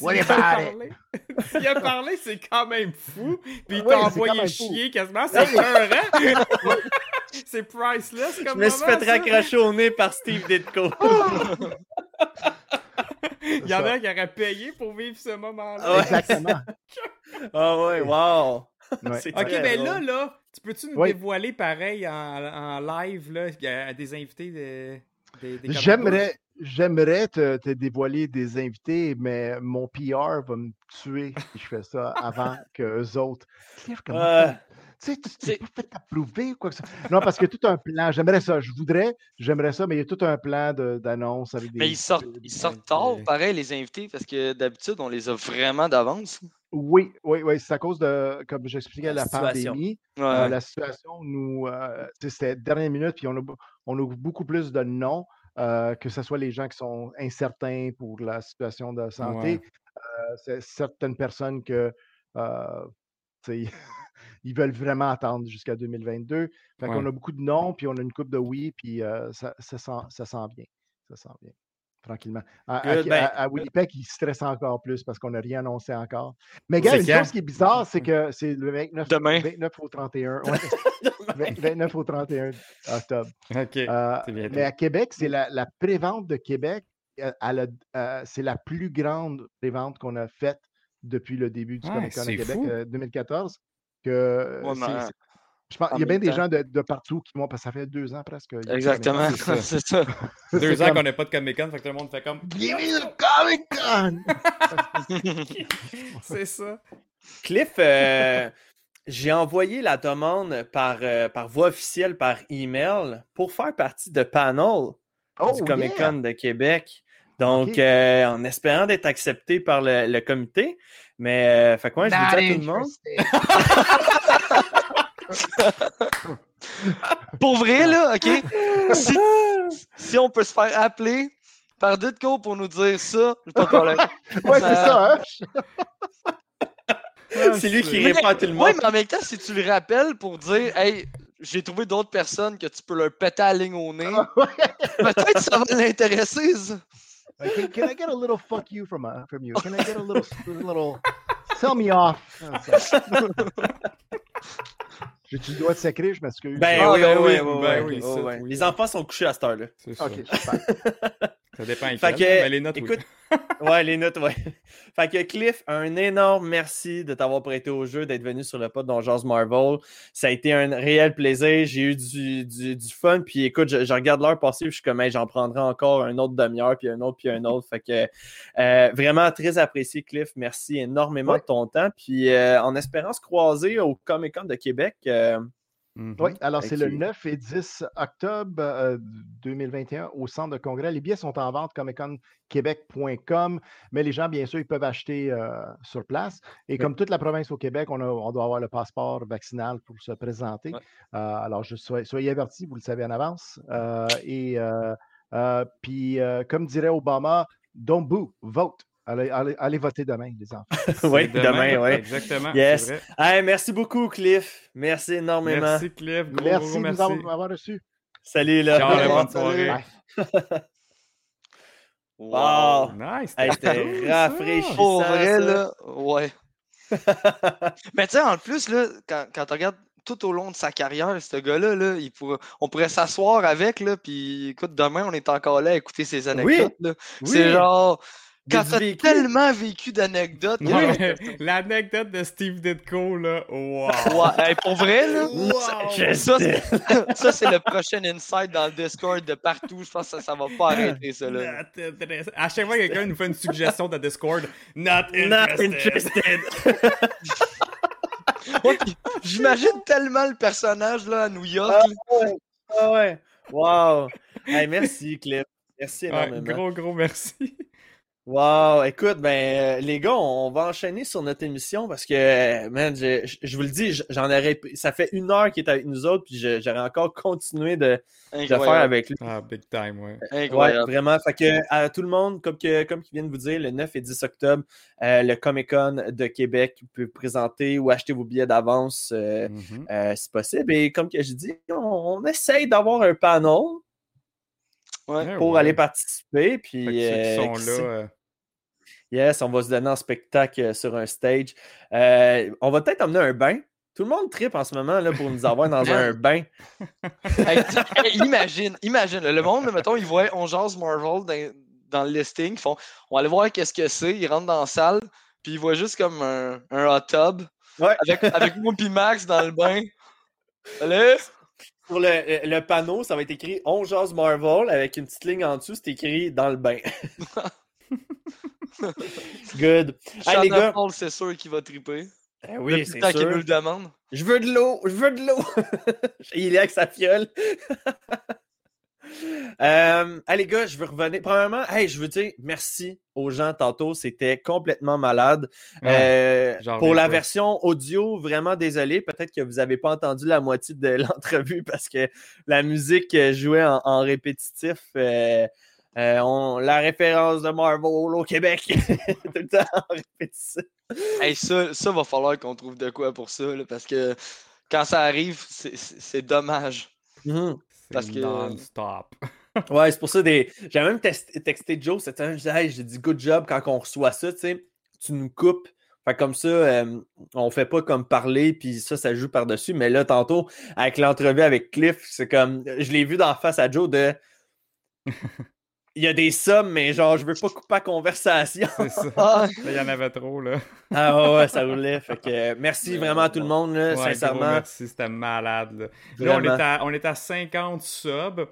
What parlé- S'il a parlé, c'est quand même fou. Puis il Ouais, t'a envoyé même fou. chier quasiment. C'est écœurant. c'est priceless Je comme me suis moment, fait ça. raccrocher au nez par Steve Ditko. Il y en a qui aurait payé pour vivre ce moment-là. Ah ouais. Exactement. Ah ouais, wow. Ouais. C'est Ok, très ben là, là, tu peux-tu nous Oui. dévoiler pareil en, en live, là, à des invités de, des, des J'aimerais, j'aimerais te, te dévoiler des invités, mais mon PR va me tuer si je fais ça avant qu'eux autres. Cliff, comment ça? Tu sais, tu pas fait approuver ou quoi que ce soit? Non, parce qu'il y a tout un plan. J'aimerais ça. Je voudrais, j'aimerais ça, mais il y a tout un plan de- d'annonce avec des. Mais ils sortent, ils sortent tard, pareil, les invités, parce que d'habitude, on les a vraiment d'avance. Oui, oui, oui. C'est à cause de, comme j'expliquais, La pandémie. Ouais. Euh, la situation nous. euh, c'était dernière minute, puis on a, on a beaucoup plus de noms, euh, que ce soit les gens qui sont incertains pour la situation de santé. Ouais. euh, c'est certaines personnes que. euh, ils veulent vraiment attendre jusqu'à 2022. Fait qu'on Ouais. a beaucoup de noms, puis on a une coupe de oui, puis ça, ça, sent, ça sent bien. Ça sent bien. Tranquillement. À, à- Good, ben- à- à Winnipeg, ils stressent encore plus parce qu'on n'a rien annoncé encore. Mais gars, une quand? chose qui est bizarre, c'est que c'est le 29, Demain. 29 au 31. ouais. Vingt- 29 au 31 octobre. Euh, mais à Québec, c'est la, la prévente de Québec, euh, euh, c'est la plus grande prévente qu'on a faite depuis le début du Ouais, Comic Con à Québec fou. euh, 2014. Que Ouais, c'est- mais, c'est- je pense, en il y a bien des gens de, de partout qui vont, parce que ça fait deux ans presque. Comic Exactement, c'est ça. Deux ans comme- qu'on n'a pas de Comic Con, fait que tout le monde fait comme. Give me the Comic Con! c'est ça. Cliff, euh, j'ai envoyé la demande par, euh, par voie officielle, par email, pour faire partie de panel Oh, du Comic yeah! Con de Québec. Donc, euh, en espérant d'être accepté par le, le comité. Mais, euh, fait quoi, je vous dis à tout le monde. Pour vrai, là, OK? Si, si on peut se faire appeler par Ditko pour nous dire ça, j'ai pas de problème. Ouais, c'est ça, hein? C'est lui qui Mais- répond à tout le Oui, monde. mais en même temps, si tu le rappelles pour dire, hey, j'ai trouvé d'autres personnes que tu peux leur péter la ligne au nez, Ouais. peut-être que ça va l'intéresser, can, can I get a little fuck you from, uh, from you? Can I get a little, little, sell me off? J'ai-tu le droit de sacrer? Je m'excuse. Ben Ah, oui, ben oui, oui, oui, oui, ben oui. Les enfants sont couchés à cette heure-là. Ok, super. Ça dépend Fait lesquels, que, mais les notes, oui. écoute, ouais, les notes, ouais. Fait que Cliff, un énorme merci de t'avoir prêté au jeu, d'être venu sur le pod dans Jazz Marvel. Ça a été un réel plaisir. J'ai eu du, du, du fun. Puis écoute, je, je regarde l'heure passer, puis je suis comme, Hey, j'en prendrai encore un autre demi-heure, puis un autre, puis un autre. Fait que euh, vraiment très apprécié, Cliff. Merci énormément Ouais. de ton temps. Puis euh, en espérant se croiser au Comic Con de Québec. euh, Mhm. Oui, alors c'est le Ok. 9 et 10 octobre euh, 2021 au centre de congrès. Les billets sont en vente comicconquebec.com, mais les gens, bien sûr, ils peuvent acheter euh, sur place. Et comme toute la province au Québec, on, a- on doit avoir le passeport vaccinal pour se présenter. Ouais. Euh, alors, je soyez avertis, vous le savez en avance. Et euh, euh, puis, comme dirait Obama, don't boo, vote. Allez, allez- allez voter demain, les enfants. Oui, C'est demain, oui. Exactement. Yes. c'est vrai. Hey, merci beaucoup, Cliff. Merci énormément. Merci, Cliff. Gros, Merci gros de merci. nous avoir, m'avoir reçu. Salut, là. Ciao, bonne soirée. Bye. Wow. Nice. Hey, c'était rafraîchissant. Pour vrai, ça. là, ouais. Mais tu sais, en plus, là, quand, quand tu regardes tout au long de sa carrière, ce gars-là, là, il on pourrait s'asseoir avec, là, puis écoute, demain, on est encore là à écouter ses anecdotes. là. C'est oui. genre, Des quand t'as tellement vécu d'anecdotes. Ouais, L'anecdote de Steve Ditko, là, wow. Ouais, hey, pour vrai, là, Wow. Ça, ça, c'est le prochain insight dans le Discord de partout. Je pense que ça, ça va pas arrêter, ça. Là. Not interested. À chaque fois que quelqu'un nous fait une suggestion de Discord, not Not interested. interested. Ouais, puis J'imagine tellement le personnage là, à New York. Ah, ouais. Ah ouais. Wow. Hey, merci, Cliff. Merci Ouais, énormément. gros, gros merci. Wow, écoute, ben euh, les gars, on va enchaîner sur notre émission parce que, euh, man, je, je- je vous le dis, j'en aurais, ça fait une heure qu'il est avec nous autres, puis j'aurais encore continué de, de faire avec lui. Ah, big time, ouais. Ouais, Incroyable. vraiment. Fait que à tout le monde, comme que comme qu'ils viennent de vous dire, le 9 et 10 octobre, euh, le Comic Con de Québec vous pouvez présenter ou acheter vos billets d'avance euh, euh, si possible. Et comme que je dis, on, on essaye d'avoir un panel Ouais. Ouais, pour ouais. aller participer. Puis ceux qui sont qui là, euh, Yes, on va se donner en spectacle euh, sur un stage. Euh, on va peut-être emmener un bain. Tout le monde tripe en ce moment là, pour nous avoir dans un bain. Hey, tu- hey, imagine, imagine, le monde, mettons, ils voient On jase Marvel dans, dans le listing, ils font on va aller voir qu'est-ce que c'est, ils rentrent dans la salle, puis ils voient juste comme un, un hot tub Ouais. avec, avec moi puis Max dans le bain. Allez! Pour le, le panneau, ça va être écrit On jase Marvel avec une petite ligne en dessous, c'est écrit dans le bain. Good. Hey, les gars. Paul, c'est sûr qu'il va triper. Eh oui, c'est temps qu'il sûr. nous le demande. Je veux de l'eau, je veux de l'eau. Il est avec sa fiole. Euh, les gars, je veux revenir. Premièrement, hey, je veux dire merci aux gens tantôt. C'était complètement malade. Ouais, Euh, pour la pas. version audio, vraiment désolé. Peut-être que vous n'avez pas entendu la moitié de l'entrevue parce que la musique jouait en, en répétitif. Euh, euh, on- la référence de Marvel au Québec, tout le temps en. Hey, ça, ça va falloir qu'on trouve de quoi pour ça, là, parce que quand ça arrive, c'est- dommage. Mhm. parce que- non-stop. Ouais, c'est pour ça des. J'ai même texté Joe cette hey, j'ai dit good job quand on reçoit ça, tu sais. Tu nous coupes. Fait comme ça, euh, on fait pas comme parler, puis ça, ça joue par-dessus. Mais là, tantôt, avec l'entrevue avec Cliff, c'est comme. Je l'ai vu d'en face à Joe de. Il y a des sommes, mais genre, je veux pas couper la conversation. C'est ça. Ah, Il y en avait trop, là. ah ouais, ouais, ça roulait. Fait que merci vraiment à tout le monde, là, Ouais, gros sincèrement. merci, c'était malade. Là, Là, on, est à, on est à 50 subs,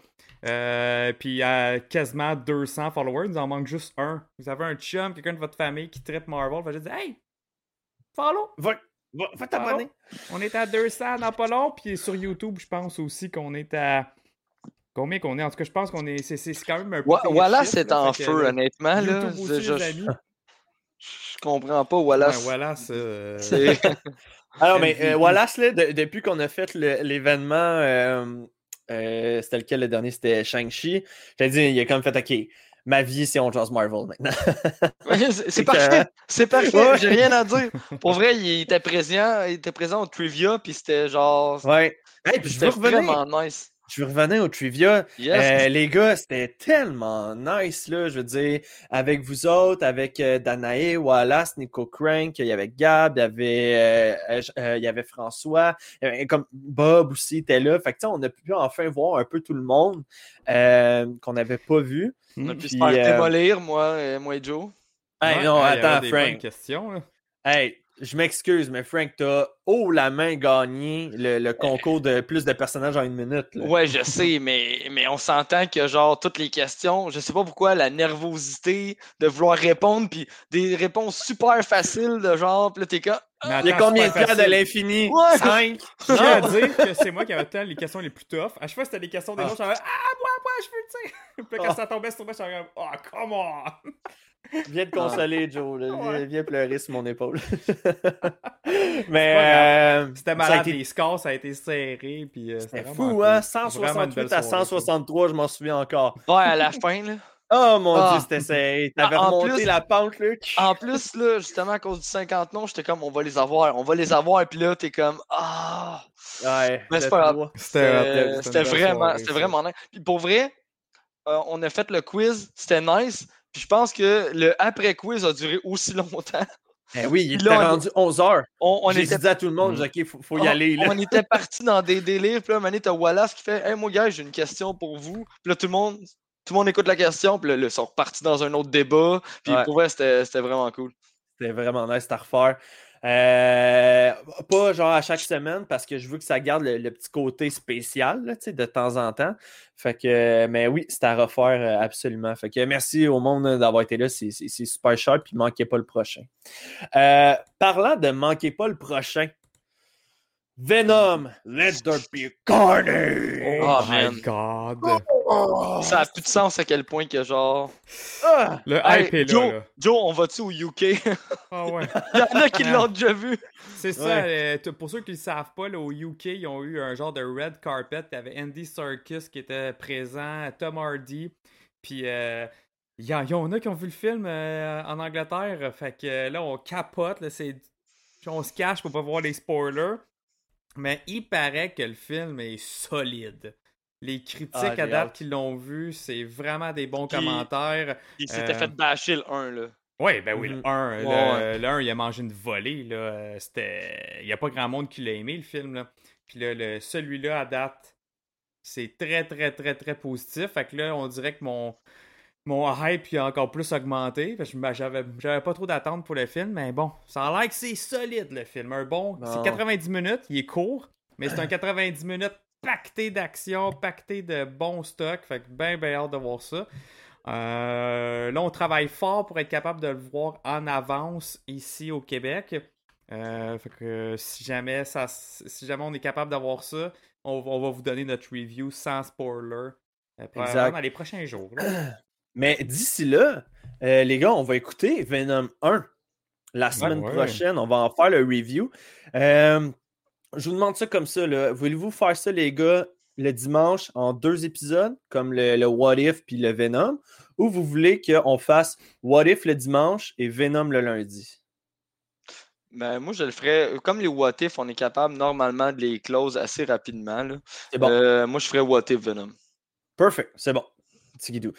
euh, puis à quasiment 200 followers. Il nous en manque juste un. Vous avez un chum, quelqu'un de votre famille qui traite Marvel, va juste dire Hey, follow! Va, va, va t'abonner. On est à 200 dans pas long, puis sur YouTube, je pense aussi qu'on est à. Combien qu'on est En tout cas, je pense qu'on est. C'est c'est quand même un peu. Chiffres, c'est là, en fait feu, honnêtement. Là, aussi, je, les je- amis. je comprends pas, Wallace. Ouais, Wallace. euh, C'est- Alors, mais euh. Wallace, là, de- depuis qu'on a fait le- l'événement, euh, euh, c'était lequel le dernier? C'était Shang-Chi. J'ai dit, il a comme fait, OK, ma vie, c'est on jase Marvel maintenant. C'est parfait. que- C'est parfait. Ouais. J'ai rien à dire. Pour vrai, il était présent, il était présent au trivia, puis c'était genre. ouais. Hey, puis je veux C'était revenir. vraiment nice. Je revenir au trivia. Yes. Euh, les gars, c'était tellement nice, là, je veux dire, avec vous autres, avec euh, Danae, Wallace, Nico Crank, il y avait Gab, il y avait, euh, euh, euh, il y avait François, comme Bob aussi était là. Fait que, tu sais, on a pu enfin voir un peu tout le monde euh, qu'on n'avait pas vu. On a pu se faire démolir, moi, et moi et Joe. Hey, ouais, non, attends, Frank. questions, là. Hey, je m'excuse, mais Frank, t'as haut la main gagné le, le concours de plus de personnages en une minute. là. Ouais, je sais, mais, mais on s'entend que, genre, toutes les questions, je sais pas pourquoi, la nervosité de vouloir répondre, puis des réponses super faciles, de genre, pis là, t'es comme. Mais Il y a combien de pierres de l'infini? Ouais. Cinq? Je tiens à dire que c'est moi qui avais tant les questions les plus tough. À chaque fois, c'était des questions des Ah. autres. J'avais Ah, moi, moi, je veux le dire. Puis quand Ah. ça tombait, ça tombait, j'étais comme Oh, come on. Viens te consoler, Joe. là. Viens, Ouais. viens pleurer sur mon épaule. mais euh, C'était ça a malade, été- les scores, ça a été serré. Puis, euh, C'était fou, cool. hein? Vraiment une 168 belle à soirée, ça. 163, je m'en souviens encore. Ouais, à la fin, là. Oh mon Ah. dieu, c'était serré. T'avais En remonté plus- la pente, là. En plus, là, justement, à cause du 50 noms, j'étais comme, on va les avoir, on va les avoir, puis là, t'es comme, ah. Ouais, Mais c'est pas grave. C'était vraiment, c'était vraiment nice. Puis pour vrai, euh, on a fait le quiz, c'était nice. Puis je pense que le après-quiz a duré aussi longtemps. Eh oui, il était rendu 11 heures. On, on J'ai était, dit à tout le monde, Mm. OK, faut, faut y on, aller, là. on était parti dans des délires. Puis là, t'as Wallace qui fait Hey, moi, gars, j'ai une question pour vous. Puis là, tout le monde. Tout le monde écoute la question, puis là, là, ils sont repartis dans un autre débat. Puis Ouais. pour vrai, c'était c'était vraiment cool. C'était vraiment nice à refaire. Euh, pas genre à chaque semaine parce que je veux que ça garde le, petit côté spécial là, de temps en temps. Fait que, mais oui, c'est à refaire euh, absolument. Fait que merci au monde d'avoir été là. C'est super cher. Puis manquez pas le prochain. Euh, parlant de manquez pas le prochain, Venom, Let There Be Carnage. Oh, Oh my man. god. Ça a plus de sens à quel point que genre. Ah! Le Hey, hype est là. Joe, là. Joe, on va-tu au UK? Ah ouais. Il y en a qui l'ont déjà vu. C'est ça, euh, pour ceux qui ne le savent pas, là, au UK, ils ont eu un genre de red carpet. Il y avait Andy Serkis qui était présent, Tom Hardy. Puis euh, il y, en- il y en a qui ont vu le film euh, en Angleterre. Fait que là, on capote. Là, on se cache pour pas voir les spoilers. Mais il paraît que le film est solide. Les critiques Ah, à date qui l'ont vu, c'est vraiment des bons commentaires. Il s'était Euh, fait bâcher le 1, là. Oui, ben oui, le 1, Ouais, le, 1, il a mangé une volée. Là. euh, C'était... Il n'y a pas grand monde qui l'a aimé, le film. Là. Puis là, le, celui-là, à date, c'est très, très, très, très positif. Fait que là, on dirait que mon, mon hype il a encore plus augmenté. J'avais, pas trop d'attente pour le film. Mais bon, ça a l'air que c'est solide, le film. Un bon... C'est 90 minutes, il est court. Mais c'est un 90 minutes pacté d'action, pacté de bon stock. Fait que ben, ben hâte de voir ça. Euh, là, on travaille fort pour être capable de le voir en avance ici au Québec. Euh, fait que si jamais, ça, si jamais on est capable d'avoir ça, on, va- on va vous donner notre review sans spoiler. euh, dans les prochains jours. là. Mais d'ici là, euh, les gars, on va écouter Venom 1 la semaine ouais. prochaine. On va en faire le review. Euh, je vous demande ça comme ça. Voulez-vous faire ça, les gars, le dimanche en deux épisodes, comme le, le What If puis le Venom, ou vous voulez qu'on fasse What If le dimanche et Venom le lundi? Ben, moi, je le ferais. Comme les What If, on est capable normalement de les close assez rapidement. Là. Bon. Euh, moi, je ferais What If Venom. Perfect, c'est bon. Tigidou.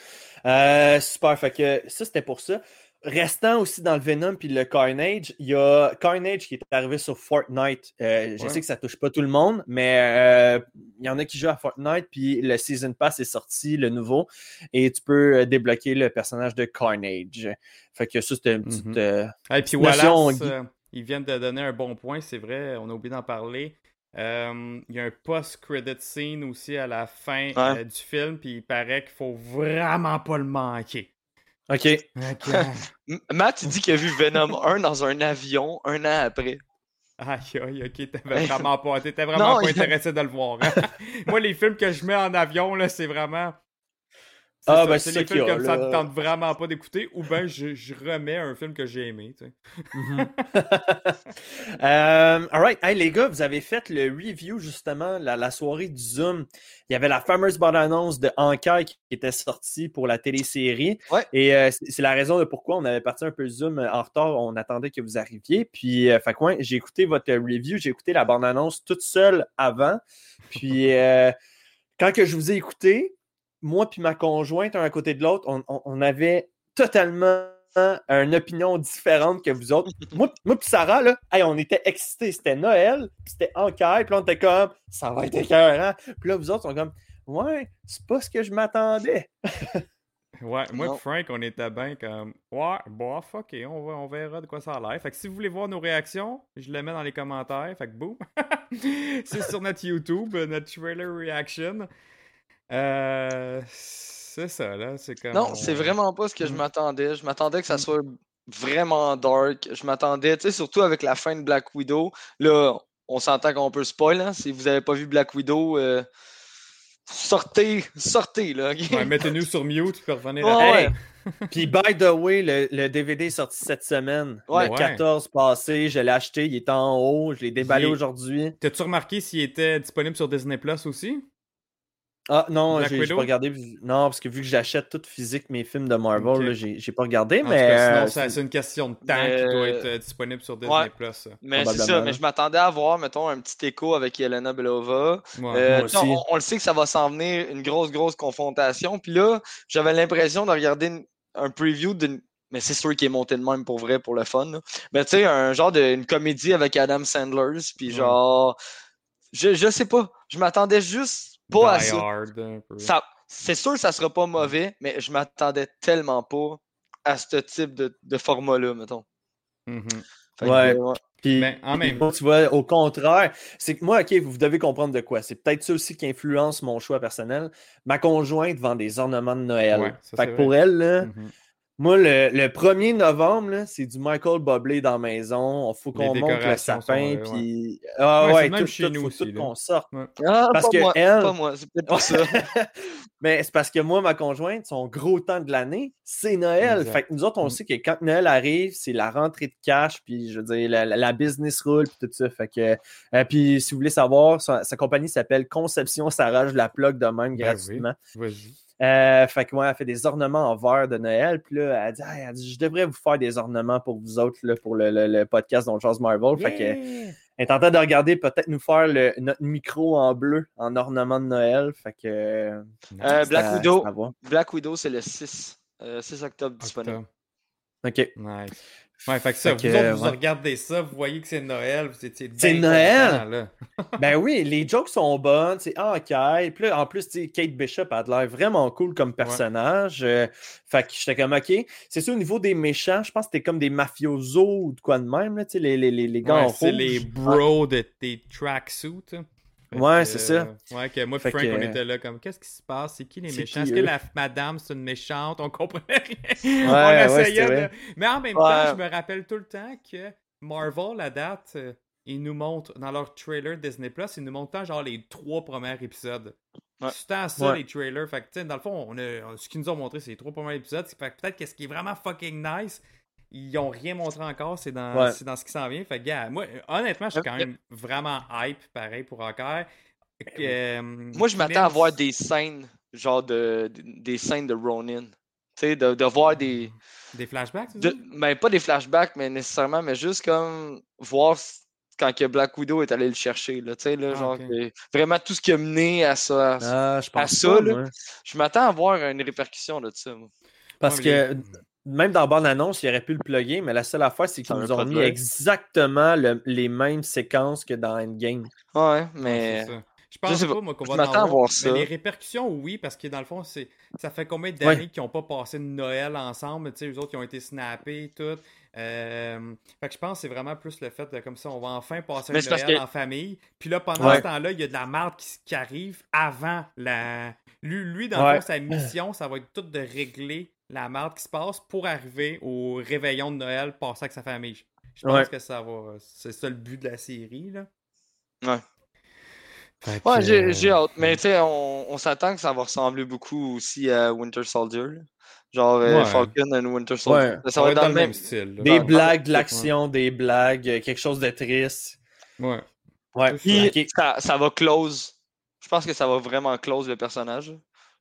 Euh, super, fait que ça, c'était pour ça. Restant aussi dans le Venom puis le Carnage, il y a Carnage qui est arrivé sur Fortnite. Euh, je sais que ça touche pas tout le monde, mais euh, il y en a qui jouent à Fortnite, puis le Season Pass est sorti, le nouveau, et tu peux débloquer le personnage de Carnage. Fait que ça, c'était une petite... Et puis Wallace, ils viennent de donner un bon point, c'est vrai, on a oublié d'en parler. Euh, Il y a un post-credit scene aussi à la fin Ouais. euh, du film, puis il paraît qu'il faut vraiment pas le manquer. OK. Matt, il dit qu'il a vu Venom 1 dans un avion un an après. Aïe, aïe, ok, t'avais vraiment pas, t'étais vraiment Non, pas a- intéressé de le voir. hein. Moi, les films que je mets en avion, là, c'est vraiment. Ah, ben, c'est les films comme ça me tente vraiment pas d'écouter, ou ben je, je remets un film que j'ai aimé. tu sais. Mhm. Euh, all right. Hey, les gars, vous avez fait le review justement, la, la soirée du Zoom. Il y avait la fameuse bande-annonce de Anker qui était sortie pour la télésérie. Ouais. Et euh, c'est c'est la raison de pourquoi on avait parti un peu Zoom en retard. On attendait que vous arriviez. Puis, euh, ouais, j'ai écouté votre review, j'ai écouté la bande-annonce toute seule avant. Puis, euh, quand que je vous ai écouté, moi puis ma conjointe, un à côté de l'autre, on, on- on avait totalement une opinion différente que vous autres. moi, moi puis Sarah, là, hey, on était excités. C'était Noël, puis c'était Enquête, puis là, on était comme, ça va être écœurant. Puis là, vous autres sont comme, ouais, c'est pas ce que je m'attendais. Ouais, moi Non. et Frank, on était bien comme Ouais, bof, ok, on, va, on verra de quoi ça a l'air. Fait que si vous voulez voir nos réactions, je le mets dans les commentaires. Fait que boum! c'est sur notre YouTube, euh, notre trailer reaction. Euh, c'est ça, là. C'est comme. Non, c'est vraiment pas ce que je Mm. m'attendais. Je m'attendais que ça Mm. soit vraiment dark. Je m'attendais, tu sais, surtout avec la fin de Black Widow. Là, on s'entend qu'on peut spoil. Hein? Si vous avez pas vu Black Widow, euh, sortez, sortez, là. Ouais, Mettez-nous sur mute, tu peux revenir Ouais, après. ouais. Puis, by the way, le, le DVD est sorti cette semaine. Ouais. le Ouais. 14 passé, je l'ai acheté, il est en haut, je l'ai déballé est- aujourd'hui. T'as-tu remarqué s'il était disponible sur Disney Plus aussi? Ah non, j'ai pas regardé. Non, parce que vu que j'achète tout physique mes films de Marvel, Ok. là, j'ai j'ai pas regardé, En mais. cas, sinon, euh, c'est- c'est une question de temps Mais- qui doit être euh, disponible sur Disney Ouais. Plus. ça. Mais c'est ça, mais je m'attendais à voir, mettons, un petit écho avec Yelena Belova. Ouais. Euh, on, on le sait que ça va s'en venir une grosse, grosse confrontation. Puis là, j'avais l'impression de regarder une- un preview d'une. Mais c'est sûr qu'il est monté de même pour vrai, pour le fun. là. Mais tu sais, un genre de une comédie avec Adam Sandler. Puis Ouais. genre. Je, je sais pas. Je m'attendais juste pas à Die ça. C'est sûr que ça sera pas mauvais, mais je m'attendais tellement pas à ce type de, de format-là, mettons. Mhm. Que, Ouais. Puis, en même- tu vois, au contraire, c'est que moi, OK, vous devez comprendre de quoi. C'est peut-être ça aussi qui influence mon choix personnel. Ma conjointe vend des ornements de Noël. Ouais, ça, fait que pour elle, là, Mhm. Moi, le, le 1er novembre, là, c'est du Michael Bublé dans la maison. Il faut qu'on monte le sapin. sont, Puis... Ah Ouais, ouais, c'est même tout, chez tout, nous faut aussi, tout là. qu'on sorte. Ah, Parce pas que moi, elle- pas moi, c'est peut-être pas ça. Mais c'est parce que moi, ma conjointe, son gros temps de l'année, c'est Noël. Exact. Fait que nous autres, on Mm. sait que quand Noël arrive, c'est la rentrée de cash, puis je veux dire, la, la- la business roule, puis tout ça. Fait que, euh, puis si vous voulez savoir, sa, sa compagnie s'appelle Conception je la plug de même Ben oui. gratuitement. Vas-y. Euh, fait que moi, elle fait des ornements en verre de Noël. Puis là, elle dit, Hey, elle dit, je devrais vous faire des ornements pour vous autres, là, pour le, le- le podcast dont Charles Marvel. Fait que, elle est en train de regarder peut-être nous faire le- notre micro en bleu en ornement de Noël. Fait que. Euh, Black à- Widow. Black Widow, c'est le 6, euh, 6 octobre disponible. Octobre. OK. Nice. Ouais, fait que ça, Fait vous que, autres, vous ouais. regardez ça, vous voyez que c'est Noël, vous étiez C'est Noël! Ben oui, les jokes sont bonnes, c'est ah, ok. Puis là, en plus, Kate Bishop a de l'air vraiment cool comme personnage. euh, fait que j'étais comme ok. C'est sûr, au niveau des méchants, je pense que c'était comme des mafiosos ou de quoi de même, là, les, les, les, les gars Ouais, en c'est les bros de tes tracksuits. Ouais, c'est ça. euh, Ouais, que moi Fait Frank, que- on était là comme, qu'est-ce qui se passe? C'est qui les méchants? Est-ce que la madame, c'est une méchante? On comprenait rien. on essayait de... Mais en même temps, je me rappelle tout le temps que Marvel, à date, euh, ils nous montrent, dans leur trailer Disney+, ils nous montrent genre les trois premiers épisodes. Ouais. C'est tant ça, Ouais. les trailers. Fait que, tu sais, dans le fond, on a, ce qu'ils nous ont montré, c'est les trois premiers épisodes. Fait que peut-être que ce qui est vraiment fucking nice, ils ont rien montré encore, c'est dans, Ouais. dans ce qui s'en vient. Fait que, gars, moi, honnêtement, je suis quand même vraiment hype, pareil, pour encore. Euh, Moi, je m'attends à voir des scènes, genre de, des scènes de Ronin. Tu sais, de, de voir des. Des flashbacks, tu de- ben, pas des flashbacks, mais nécessairement, mais juste comme voir quand que Black Widow est allé le chercher. Là, tu sais, là, Ah, genre, vraiment tout ce qui a mené à ça. à ça. Ah, je pense ça, pas, là, moi. Je m'attends à voir une répercussion de ça. moi. Parce Ouais, que même dans la bande-annonce, il aurait pu le plugger, mais la seule affaire, c'est qu'ils nous ont mis exactement le- les mêmes séquences que dans Endgame. Ouais, Ouais, mais. Je pense pas, moi, qu'on va en m'attends à avoir. voir Mais ça. les répercussions, oui, parce que dans le fond, c'est ça fait combien d'années qu'ils n'ont pas passé de Noël ensemble, tu sais, eux autres, ils ont été snappés, tout. Euh, Fait que je pense que c'est vraiment plus le fait de comme ça, on va enfin passer Noël que- en famille. Puis là, pendant Ouais. ce temps-là, il y a de la merde qui, qui arrive avant la. Lui, lui dans le Ouais. fond, sa mission, ça va être tout de régler la merde qui se passe pour arriver au réveillon de Noël, passer avec sa famille. Je pense Ouais. que ça va. C'est ça le but de la série, là. Ouais. Fait Ouais, que, j'ai euh, j'ai hâte. Mais tu sais, on, on s'attend que ça va ressembler beaucoup aussi à Winter Soldier. là. Genre euh, Ouais. Falcon and Winter Soldier. Ouais. Ça, ça va être dans le même. style. là. Des Dans- blagues, de l'action, des blagues, euh, quelque chose de triste. Ouais. Ouais. Puis ça, ça va close. Je pense que ça va vraiment close le personnage.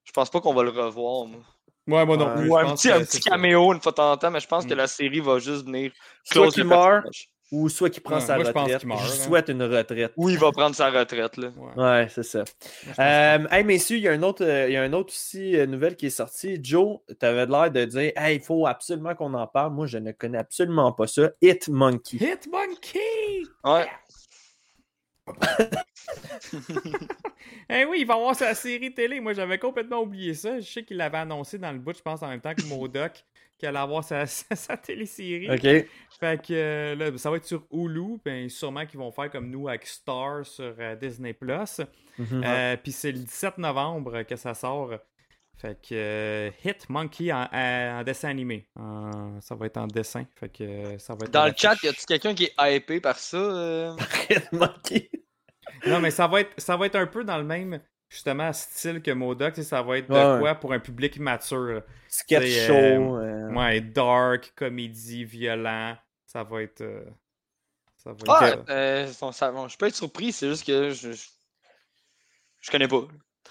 Je pense pas qu'on va le revoir. moi. Ouais, moi non plus. Ou je un petit, un petit caméo une fois de temps en temps, mais je pense que Mm. la série va juste venir Soit qu'il meurt, ou soit qu'il prend Ouais, sa moi, je pense retraite. qu'il meurt, Je hein. souhaite une retraite. Ou il va prendre sa retraite. Là. Ouais. Ouais, c'est ça. Je Euh, hey, messieurs, il y a un autre, euh, il y a un autre aussi euh, nouvelle qui est sortie. Joe, tu avais l'air de dire Hey, il faut absolument qu'on en parle. Moi, je ne connais absolument pas ça. Hit Monkey. Hit Monkey! Ouais. Eh oui, il va avoir sa série télé. Moi, j'avais complètement oublié ça. Je sais qu'il l'avait annoncé dans le bout, je pense, en même temps que Modoc, qu'il allait avoir sa, sa, sa télésérie. OK. Fait que là, ça va être sur Hulu, puis sûrement qu'ils vont faire comme nous avec Star sur euh, Disney Plus. Mhm. Euh, puis c'est le 17 novembre que ça sort. Fait que euh, Hit Monkey en, dessin animé. En- ça va être en dessin. Fait que ça va être Dans le chat, y a-tu quelqu'un qui est hypé par ça? euh? Monkey. Non, mais ça va être ça va être un peu dans le même justement style que Modoc. Ça va être de Ouais, quoi pour un public mature. Sketch show. euh, euh, Ouais, dark, comédie, violent. Ça va être. euh, ça va être. Ah, ça. euh, bon, ça- bon, je peux être surpris, c'est juste que je, je, je connais pas.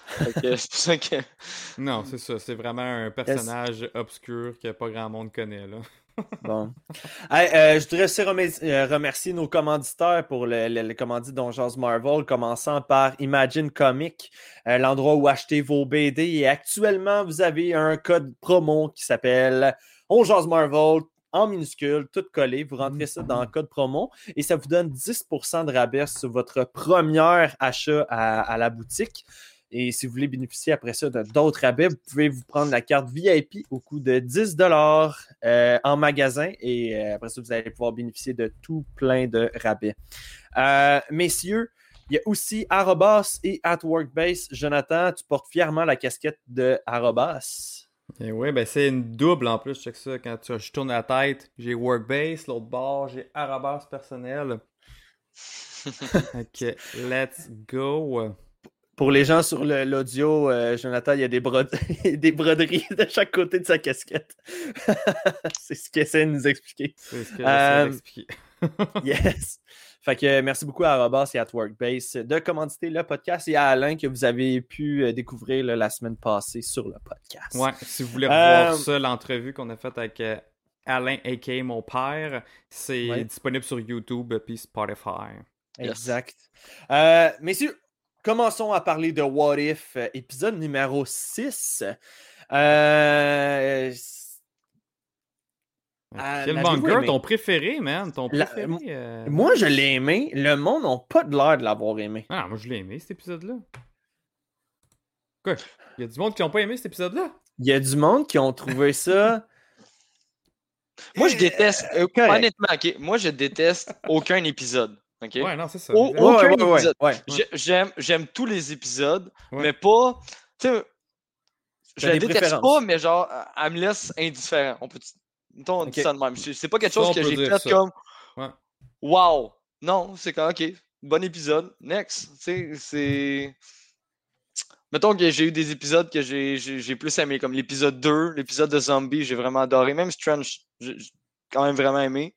C'est pour ça que. Non, c'est ça. C'est vraiment un personnage obscur que pas grand monde connaît. Là. Bon. Hey, euh, je voudrais aussi euh, remercier nos commanditaires pour le, le, le commandit Donjons Marvel, commençant par Imagine Comic, euh, l'endroit où acheter vos BD. Et actuellement, vous avez un code promo qui s'appelle Donjons Marvel en minuscule, tout collé. Vous rentrez ça dans le code promo et ça vous donne 10% de rabais sur votre premier achat à, à la boutique. Et si vous voulez bénéficier après ça de d'autres rabais, vous pouvez vous prendre la carte VIP au coût de 10 euh, en magasin et euh, après ça, vous allez pouvoir bénéficier de tout plein de rabais. Euh, messieurs, il y a aussi Arrobas et At Workbase. Jonathan, tu portes fièrement la casquette de Arrobas. Et ouais, ben c'est une double en plus, check ça. Quand tu- je tourne la tête, j'ai Workbase, l'autre bord, j'ai Arabas personnel. ok, let's go. Pour les gens sur l'audio, euh, Jonathan, il y a des, brod- des broderies de chaque côté de sa casquette. C'est ce qu'il essaie de nous expliquer. C'est ce que Euh, d'expliquer. Yes. Fait que euh, merci beaucoup à Arobas et à Workbase de commanditer le podcast et à Alain que vous avez pu découvrir là, la semaine passée sur le podcast. Ouais, si vous voulez revoir Euh, ça, l'entrevue qu'on a faite avec Alain, a.k.a. mon père, c'est Ouais. disponible sur YouTube puis Spotify. Exact. Euh, messieurs, commençons à parler de What If, euh, épisode numéro 6. Euh, Ah, l'avez-vous Killmonger, aimé? ton préféré, man. Ton préféré. mo- euh, moi, je l'ai aimé. Le monde n'a pas de l'air de l'avoir aimé. Ah, moi, je l'ai aimé, cet épisode-là. Quoi? Il y a du monde qui n'ont pas aimé cet épisode-là? Il y a du monde qui ont trouvé ça. Moi, je déteste. euh, honnêtement, ok, moi, je déteste aucun épisode. Ok? Ouais, non, c'est ça. Au- aucun Ouais, ouais, ouais, J'aime, j'aime tous les épisodes, mais pas. Tu sais, je la des déteste pas, mais genre, elle me laisse indifférent. On peut. Mettons, on dit Ok. ça de même. C'est pas quelque chose que j'ai fait ça. comme. Wow! Non, c'est comme, ok, bon épisode, next. Tu sais, c'est. Mettons que j'ai eu des épisodes que j'ai j'ai- j'ai plus aimé, comme l'épisode 2, l'épisode de Zombie, j'ai vraiment adoré. Même Strange, j'ai quand même vraiment aimé.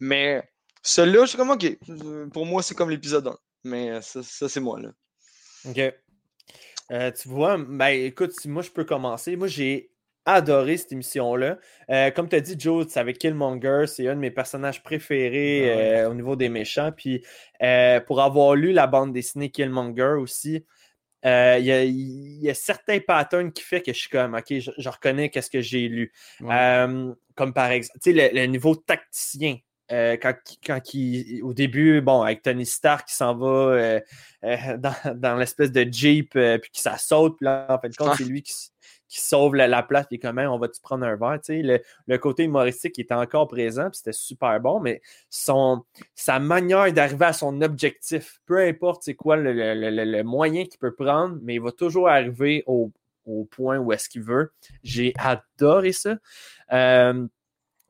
Mais celui-là, je suis comme, ok, euh, pour moi, c'est comme l'épisode 1. Mais euh, ça, ça, c'est moi, là. OK. Euh, tu vois, ben écoute, si moi je peux commencer. Moi, j'ai adoré cette émission-là. Euh, comme tu as dit, Joe, c'est avec Killmonger, c'est un de mes personnages préférés Ah ouais. euh, au niveau des méchants. Puis euh, pour avoir lu la bande dessinée Killmonger aussi, il y, a, il y a certains patterns qui fait que je suis comme, OK, je, je reconnais qu'est-ce que j'ai lu. Ouais. Comme par exemple, tu sais, le, le niveau tacticien. Euh, quand, quand il, au début, bon, avec Tony Stark qui s'en va euh, euh, dans, dans l'espèce de Jeep, puis qui ça saute, puis là, en fin de compte, c'est lui qui, qui sauve la, la place, puis comment on va-tu prendre un verre, tu sais, le, le côté humoristique était encore présent, puis c'était super bon, mais son, sa manière d'arriver à son objectif, peu importe c'est quoi le, le- le- le moyen qu'il peut prendre, mais il va toujours arriver au, au point où est-ce qu'il veut. J'ai adoré ça.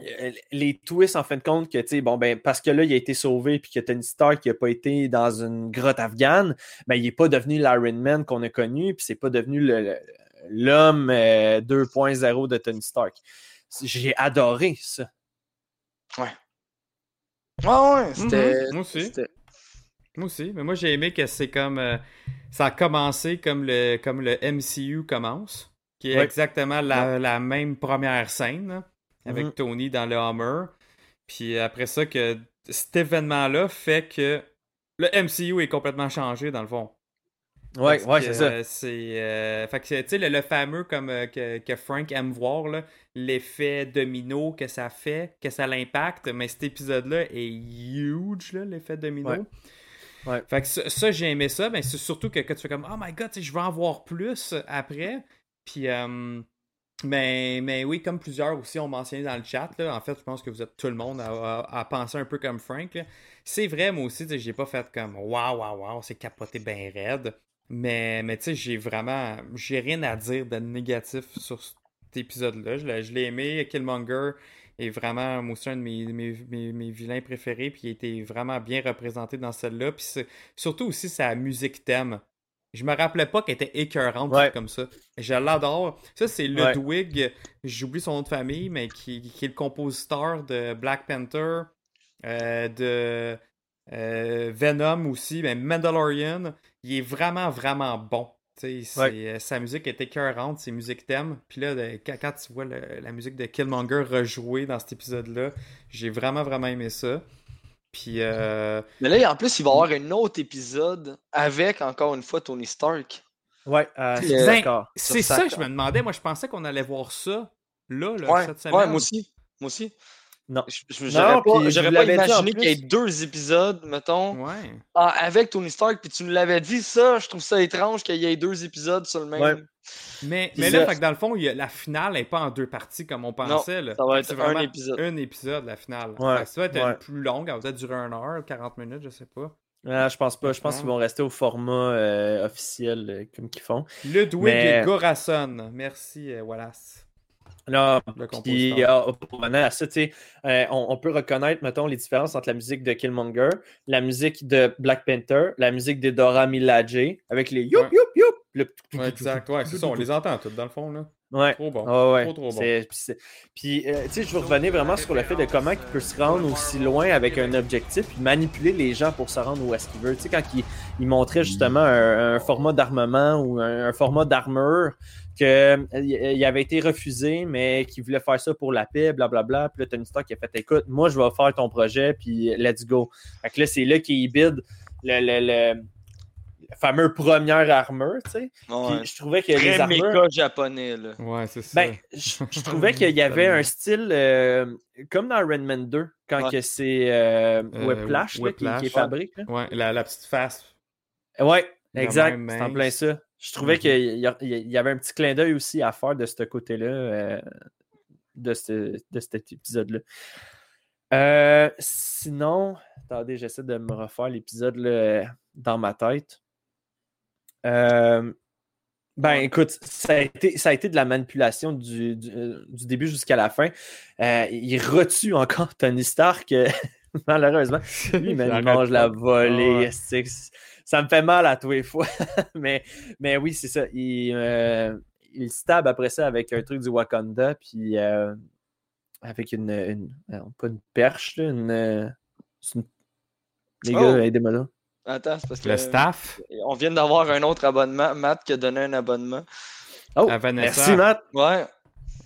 Euh, les twists, en fin de compte, que, tu sais, bon, ben, parce que là, il a été sauvé, puis que Tony Stark n'a pas été dans une grotte afghane, ben, il n'est pas devenu l'Iron Man qu'on a connu, puis c'est pas devenu l'homme euh, 2.0 de Tony Stark. J'ai adoré ça. Ah ouais, c'était. Mhm, moi aussi. Moi aussi, mais moi j'ai aimé que c'est comme euh, ça a commencé comme le comme le MCU commence, qui est Ouais. exactement la, la même première scène avec Mhm. Tony dans le Hummer. Puis après ça que cet événement-là fait que le MCU est complètement changé dans le fond. Ouais, Parce ouais, c'est ça. euh, c'est euh, fait que tu sais le, le fameux comme euh, que, que Frank aime voir l'effet domino que ça fait, que ça l'impacte, mais cet épisode là est huge l'effet domino. Ouais. Ouais. Fait que ça, ça, j'ai aimé ça, mais c'est surtout que quand tu fais comme Oh my god, je veux en voir plus après. Puis, euh, mais, mais oui, comme plusieurs aussi ont mentionné dans le chat, là, en fait, je pense que vous êtes tout le monde à, penser un peu comme Frank. C'est vrai, moi aussi, j'ai pas fait comme Waouh, waouh, waouh, c'est capoté bien raide. Mais, mais tu sais, j'ai vraiment. J'ai rien à dire de négatif sur cet épisode-là. Je l'ai- aimé. Killmonger est vraiment, aussi, un de mes, mes, mes- mes vilains préférés. Puis il était vraiment bien représenté dans celle-là. Puis surtout aussi sa musique thème. Je me rappelais pas qu'elle était écœurante Ouais. comme ça. Je l'adore. Ça, c'est Ouais. Ludwig, j'oublie son nom de famille, mais qui, qui est le compositeur de Black Panther, euh, de euh, Venom aussi, mais Mandalorian. Il est vraiment, vraiment bon. Ouais. euh, Sa musique est écœurante, ses musiques thèmes. Puis là, de- quand, tu vois le- la musique de Killmonger rejouer dans cet épisode-là, j'ai vraiment, vraiment aimé ça. Puis, euh, Mais là, en plus, il va y avoir un autre épisode avec, encore une fois, Tony Stark. Ouais, euh, euh, d'accord. c'est ça que je me demandais. Moi, je pensais qu'on allait voir ça là, là Ouais, cette semaine. ouais, moi aussi. Moi aussi. Non. Je- Non, J'aurais puis pas, j'aurais imaginé qu'il y ait deux épisodes, mettons, Ouais. ah, avec Tony Stark, puis tu nous l'avais dit, ça, je trouve ça étrange qu'il y ait deux épisodes sur le même. Ouais. Mais, là, fait que dans le fond, il y a- la finale n'est pas en deux parties comme on pensait. là. ça va C'est être vraiment un épisode. Un épisode, la finale. Ouais, ça va être ouais. plus longue, elle va peut-être durer une heure, 40 minutes, je sais pas. Ah, je pense pas. Je pense qu'ils vont rester au format euh, officiel euh, comme qu'ils font. Ludwig Mais- Gorasson. Merci, euh, Wallace. Là, puis euh, à ça, euh, on, on peut reconnaître, mettons, les différences entre la musique de Killmonger, la musique de Black Panther, la musique de Dora Milaje, avec les youp, youp, youp. le- Ouais, exact, ouais, c'est ça, on les entend toutes dans le fond. Là. Ouais. Trop bon. Ouais. Trop, trop bon. Puis, euh, tu sais, je veux revenir vraiment sur le fait de comment il peut se rendre aussi loin avec un objectif, puis manipuler les gens pour se rendre où est-ce qu'il veut. Tu sais, quand il, il montrait justement un, un format d'armement ou un, un format d'armure que euh, avait été refusé, mais qu'il voulait faire ça pour la paix, blablabla. Puis là, Tony Stark qui a fait écoute, moi, je vais faire ton projet, puis let's go. Fait que là, c'est là qu'il bide le, le fameux première armure, tu sais. Ouais. Je trouvais que les armures. méca japonais, là. Ouais, c'est ça. Ben, je, je trouvais qu'il y avait un style euh, comme dans Redman 2, quand Ouais. que c'est euh, Euh, Whiplash, là, qui- est ouais. fabrique. là. Ouais, la, la petite face. Ouais, La exact. C'est en plein ça. Je trouvais Mhm. qu'il y, a- il y avait un petit clin d'œil aussi à faire de ce côté-là, euh, de, ce- de cet épisode-là. Euh, sinon, attendez, j'essaie de me refaire l'épisode dans ma tête. Euh, ben, écoute, ça a, été, ça a été de la manipulation du, du, du début jusqu'à la fin. Euh, il retue encore Tony Stark, euh, malheureusement. Lui, il mange la volée. Ça me fait mal à tous les fois. mais, mais oui, c'est ça. Il, euh, il stab après ça avec un truc du Wakanda, puis euh, avec une, Pas une perche, une. Les Oh! gars, aidez-moi là. Attends, c'est parce que. Le staff? On vient d'avoir un autre abonnement. Matt qui a donné un abonnement. Oh, à Vanessa. merci, Matt. Ouais.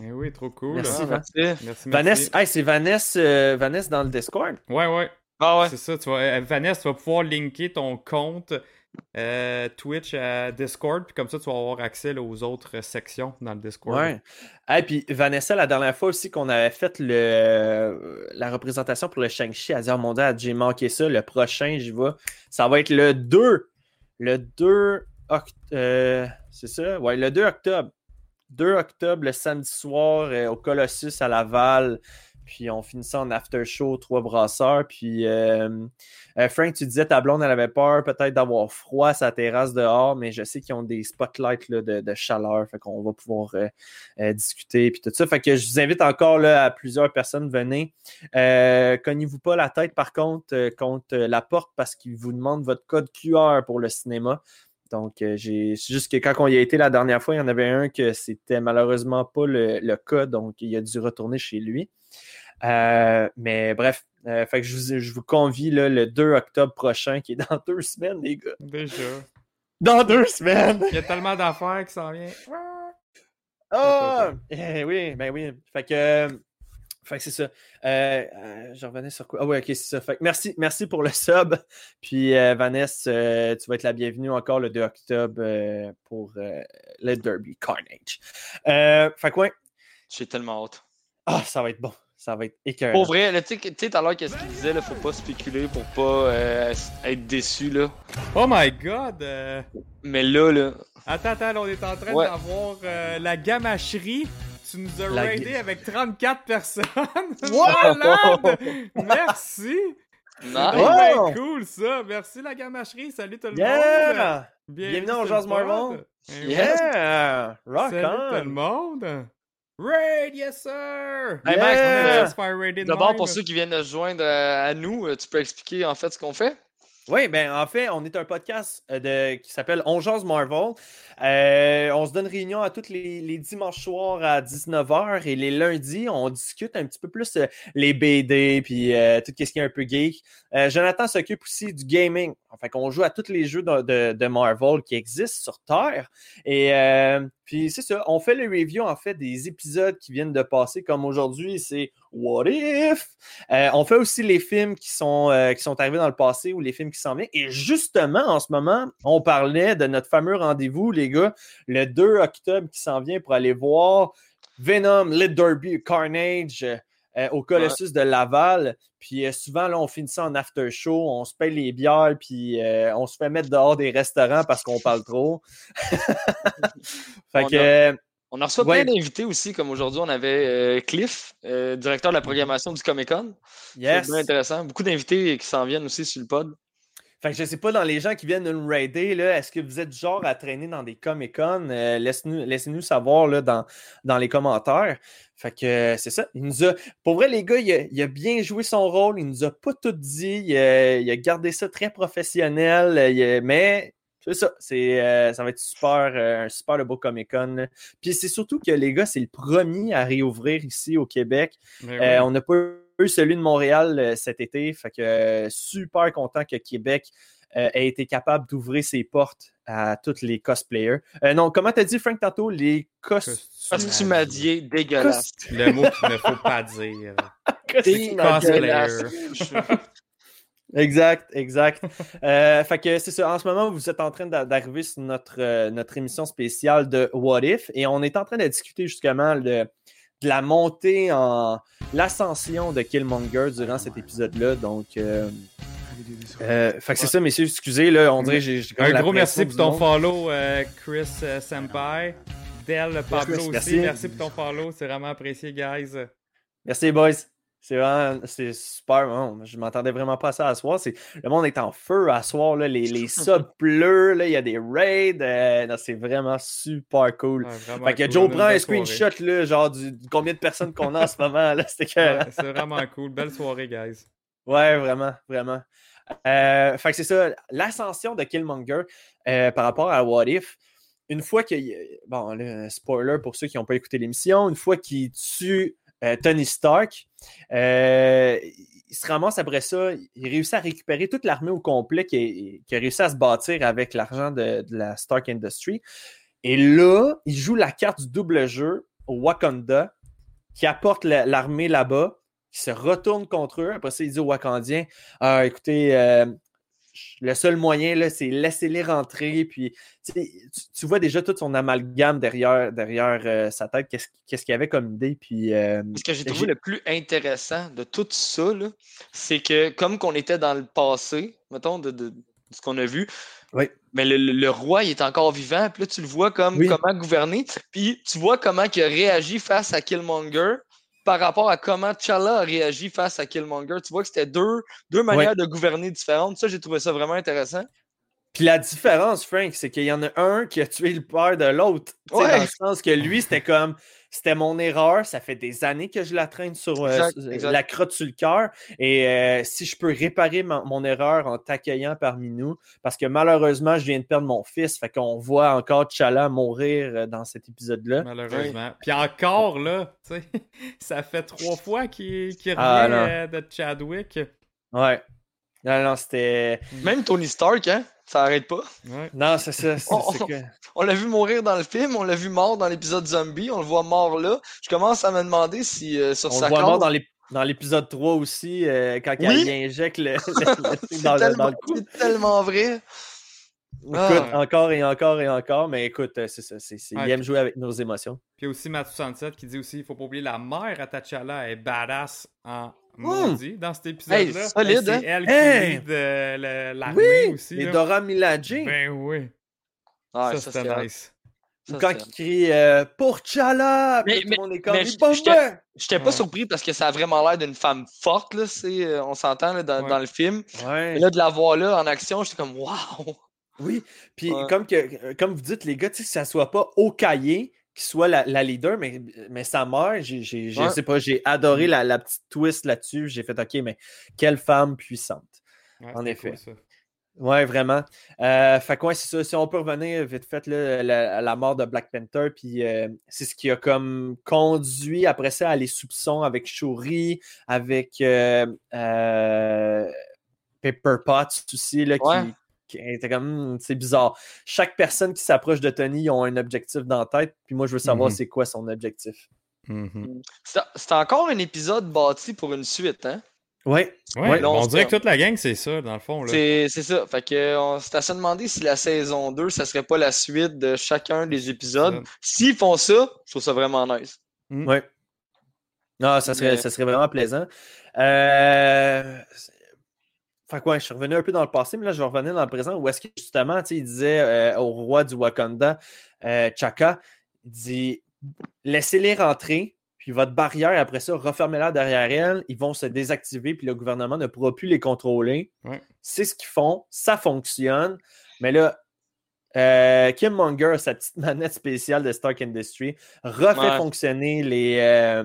Eh oui, trop cool. Merci, Ah, Van- merci. Merci, Vanessa, merci. hey, c'est Vanessa, euh, Vanessa dans le Discord. Ouais, ouais. Ah ouais. C'est ça. Tu vas, euh, Vanessa, tu vas pouvoir linker ton compte euh, Twitch à Discord, puis comme ça, tu vas avoir accès aux autres sections dans le Discord. Ouais. Et puis Vanessa, la dernière fois aussi qu'on avait fait le, la représentation pour le Shang-Chi, elle a dit Oh mon dieu, j'ai manqué ça. Le prochain, j'y vais. Ça va être le 2. Le 2 octobre. c'est ça? Ouais, le 2 octobre. 2 octobre, le samedi soir, euh, au Colossus à Laval. Puis on finit ça en after show, trois brasseurs. Puis euh, euh, Frank, tu disais ta blonde, elle avait peur peut-être d'avoir froid à sa terrasse dehors, mais je sais qu'ils ont des spotlights là, de, chaleur. Fait qu'on va pouvoir euh, discuter. Puis tout ça. Fait que je vous invite encore là, à plusieurs personnes, venez. Cognez-vous pas la tête par contre contre la porte parce qu'ils vous demandent votre code QR pour le cinéma. Donc, j'ai c'est juste que quand on y a été la dernière fois, il y en avait un que c'était malheureusement pas le, le cas, donc il a dû retourner chez lui. Euh, mais bref, euh, fait que je vous, je vous convie là, le 2 octobre prochain, qui est dans deux semaines, les gars. Déjà. Dans deux semaines! Il y a tellement d'affaires qui s'en viennent. Ah! Eh oui, ben oui. Fait que, euh, fait que c'est ça. Euh, euh, je revenais sur quoi? Ah oui, ok, c'est ça. Fait que merci, merci pour le sub. Puis euh, Vanessa, euh, tu vas être la bienvenue encore le 2 octobre euh, pour euh, le Derby Carnage. Euh, fait que ouais. J'ai tellement hâte. Ah, ça va être bon. Ça va être écœurant. Pour vrai, tu sais, tout à l'heure, qu'est-ce qu'il disait, là, faut pas spéculer pour pas euh, être déçu, là. Oh my god! euh, Mais là, là, Attends, attends, là, on est en train Ouais. d'avoir euh, la gamacherie. Tu nous as La raidé ga- avec 34 personnes. Wow! Malade! Merci! nice. C'est Oh! cool ça! Merci la gamacherie! Salut tout le monde! Bienvenue dans sur Jazz. Marvel. Eh. Yeah! Rock Salut tout le on! monde! Raid, yes sir! Hey, Max, Yeah! Let's fire raid in D'abord, pour ceux qui viennent de se joindre euh, à nous, euh, tu peux expliquer en fait ce qu'on fait? Oui, ben en fait, on est un podcast euh, de, qui s'appelle On Jase Marvel. Euh, on se donne réunion à tous les, les dimanches soirs à 19h et les lundis, on discute un petit peu plus euh, les BD puis euh, tout ce qui est un peu geek. Euh, Jonathan s'occupe aussi du gaming. Fait qu'on joue à tous les jeux de, Marvel qui existent sur Terre. Et euh, puis c'est ça, on fait le review en fait des épisodes qui viennent de passer, comme aujourd'hui, c'est What If? Euh, on fait aussi les films qui sont, euh, qui sont arrivés dans le passé ou les films qui s'en viennent. Et justement, en ce moment, on parlait de notre fameux rendez-vous, les gars, le 2 octobre qui s'en vient pour aller voir Venom, Lit Derby, Carnage euh, au Colossus de Laval. Puis euh, souvent, là, on finit ça en after show, on se paye les bières, puis euh, on se fait mettre dehors des restaurants parce qu'on parle trop. fait On que, a- On a reçu Ouais. plein d'invités aussi, comme aujourd'hui, on avait Cliff, directeur de la programmation du Comic Con. yes. C'est bien intéressant. Beaucoup d'invités qui s'en viennent aussi sur le pod. Fait que je sais pas, dans les gens qui viennent nous raider, est-ce que vous êtes du genre à traîner dans des Comic-Con? Euh, Laissez-nous savoir là, dans, dans les commentaires. Fait que euh, c'est ça. Il nous a, pour vrai, les gars, il a, il a bien joué son rôle. Il nous a pas tout dit. Il a, il a gardé ça très professionnel. euh, il a- mais c'est ça. C'est, euh, ça va être super, euh, un super beau Comic-Con. là. Puis c'est surtout que les gars, c'est le premier à réouvrir ici au Québec. Euh, oui. on n'a pas eu celui de Montréal cet été. Fait que super content que Québec euh, ait été capable d'ouvrir ses portes à tous les cosplayers. Euh, non, comment t'as dit, Frank, tantôt? Les costumes. Costumadier dégueulasse. Le mot qu'il ne faut pas dire. Dégueulasse. Cosplayer. Exact, exact. Euh, fait que c'est ça. En ce moment, vous êtes en train d'a- d'arriver sur notre, euh, notre émission spéciale de What If et on est en train de discuter justement de, de la montée en l'ascension de Killmonger durant cet épisode-là. Donc, euh, fait que c'est ça, messieurs. Excusez, là, on dirait que j'ai Un gros merci pour ton monde. follow, euh, Chris euh, Senpai. Del Pablo aussi, merci. merci. pour ton follow, c'est vraiment apprécié, guys. Merci, boys. C'est vraiment, c'est super. bon, je m'entendais vraiment pas à ça à soir. Le monde est en feu à soir. Là, les, les subs pleurent. Là, il y a des raids. euh, c'est vraiment super cool. Ouais, vraiment fait que cool, Joe prend un screenshot, là, genre du, combien de personnes qu'on a en ce moment. C'était. Ouais, c'est vraiment cool. Belle soirée, guys. Ouais, vraiment, vraiment. Euh, fait que c'est ça, l'ascension de Killmonger euh, par rapport à What If. Une fois qu'il. Bon, là, spoiler pour ceux qui n'ont pas écouté l'émission, une fois qu'il tue euh, Tony Stark, il se ramasse après ça, il réussit à récupérer toute l'armée au complet qui a, réussi à se bâtir avec l'argent de, de la Stark Industry. Et là, il joue la carte du double jeu au Wakanda, qui apporte la- l'armée là-bas, qui se retourne contre eux. Après ça, il dit aux Wakandiens Ah, écoutez, euh, le seul moyen, c'est laisser-les rentrer. Puis, tu, vois déjà tout son amalgame derrière, derrière euh, sa tête, qu'est-ce qu'il y avait comme idée. Puis, euh, Ce que j'ai trouvé le plus intéressant de tout ça, c'est que comme qu'on était dans le passé, mettons, de, de- de ce qu'on a vu, Oui. mais le, le- le roi il est encore vivant, puis là tu le vois comme Oui. comment gouverner, puis tu vois comment il a réagi face à Killmonger par rapport à comment T'Challa a réagi face à Killmonger. Tu vois que c'était deux, deux manières de gouverner différentes. Ça, j'ai trouvé ça vraiment intéressant. Puis la différence, Frank, c'est qu'il y en a un qui a tué le père de l'autre. Ouais. Dans le sens que lui, c'était comme c'était mon erreur. Ça fait des années que je la traîne sur euh, Exact, sur- exact. la crotte sur le cœur. Et euh, si je peux réparer ma- mon erreur en t'accueillant parmi nous, parce que malheureusement, je viens de perdre mon fils. Fait qu'on voit encore T'Challa mourir euh, dans cet épisode-là. Malheureusement. Puis encore là, tu sais, ça fait trois fois qu'il revient Ah, euh, de Chadwick. Ouais. Non, non, c'était. Même Tony Stark, hein, ça arrête pas. Ouais. Non, c'est ça. que- On l'a vu mourir dans le film, on l'a vu mort dans l'épisode zombie, on le voit mort là. Je commence à me demander si euh, sur On sa le voit corde- mort dans l'ép- dans l'épisode 3 aussi, euh, quand Oui. il injecte le, dans, le, dans tellement, le cou. c'est tellement vrai. Ah. Écoute, encore et encore et encore, mais écoute, euh, c'est ça. c'est- il aime jouer avec nos émotions. Puis aussi Matt67 qui dit aussi il faut pas oublier la mère à T'Challa est badass en maudit dans cet épisode-là. Hey, solide, c'est hein? elle qui lead euh, le- l'armée aussi. Et là. Dora Milaje, Ben oui. Ouais, ça, ça, c'était c'est nice. ça, quand c'est- il crie euh, pour Chala, Mais- tout le monde est comme j'étais- J'étais pas Ouais. surpris parce que ça a vraiment l'air d'une femme forte, là, c'est, euh, on s'entend là, dans, Ouais. dans le film. Ouais. Et là, de la voir là en action, j'étais comme waouh! Oui, puis Ouais. comme, que, comme vous dites, les gars, que ça soit pas au cahier qui soit la, la leader, mais, mais sa mère, j'ai, j'ai- je Ouais. sais pas, j'ai adoré la, la petite twist là-dessus. J'ai fait, OK, mais quelle femme puissante. Ouais, En effet. cool, ça. Ouais, vraiment. Euh, fait quoi, c'est ça. Si on peut revenir vite fait là, la, la mort de Black Panther, puis euh, c'est ce qui a comme conduit après ça à les soupçons avec Shuri, avec euh, euh, Pepper Potts aussi, là, qui, Ouais. qui était comme Hmm, c'est bizarre. Chaque personne qui s'approche de Tony, ils ont un objectif dans la tête, puis moi je veux savoir Mhm. c'est quoi son objectif. Mhm. C'est c'est encore un épisode bâti pour une suite, hein? Ouais. Ouais, on dirait que toute la gang, c'est ça, dans le fond. C'est c'est ça. Fait que on s'est à se demander si la saison 2, ça serait pas la suite de chacun des épisodes. Épisode. S'ils font ça, je trouve ça vraiment nice. Ouais. Non, ça serait, Mais- ça serait vraiment plaisant. Euh... Fait quoi, je suis revenu un peu dans le passé, mais là, je vais revenir dans le présent où est-ce que justement, tu sais, il disait euh, au roi du Wakanda, euh, Chaka, il dit laissez-les rentrer, puis votre barrière, après ça, refermez-la derrière elle, ils vont se désactiver, puis le gouvernement ne pourra plus les contrôler. Ouais. C'est ce qu'ils font, ça fonctionne, mais là, euh, Kim Monger sa petite manette spéciale de Stark Industries, refait Ouais. fonctionner les,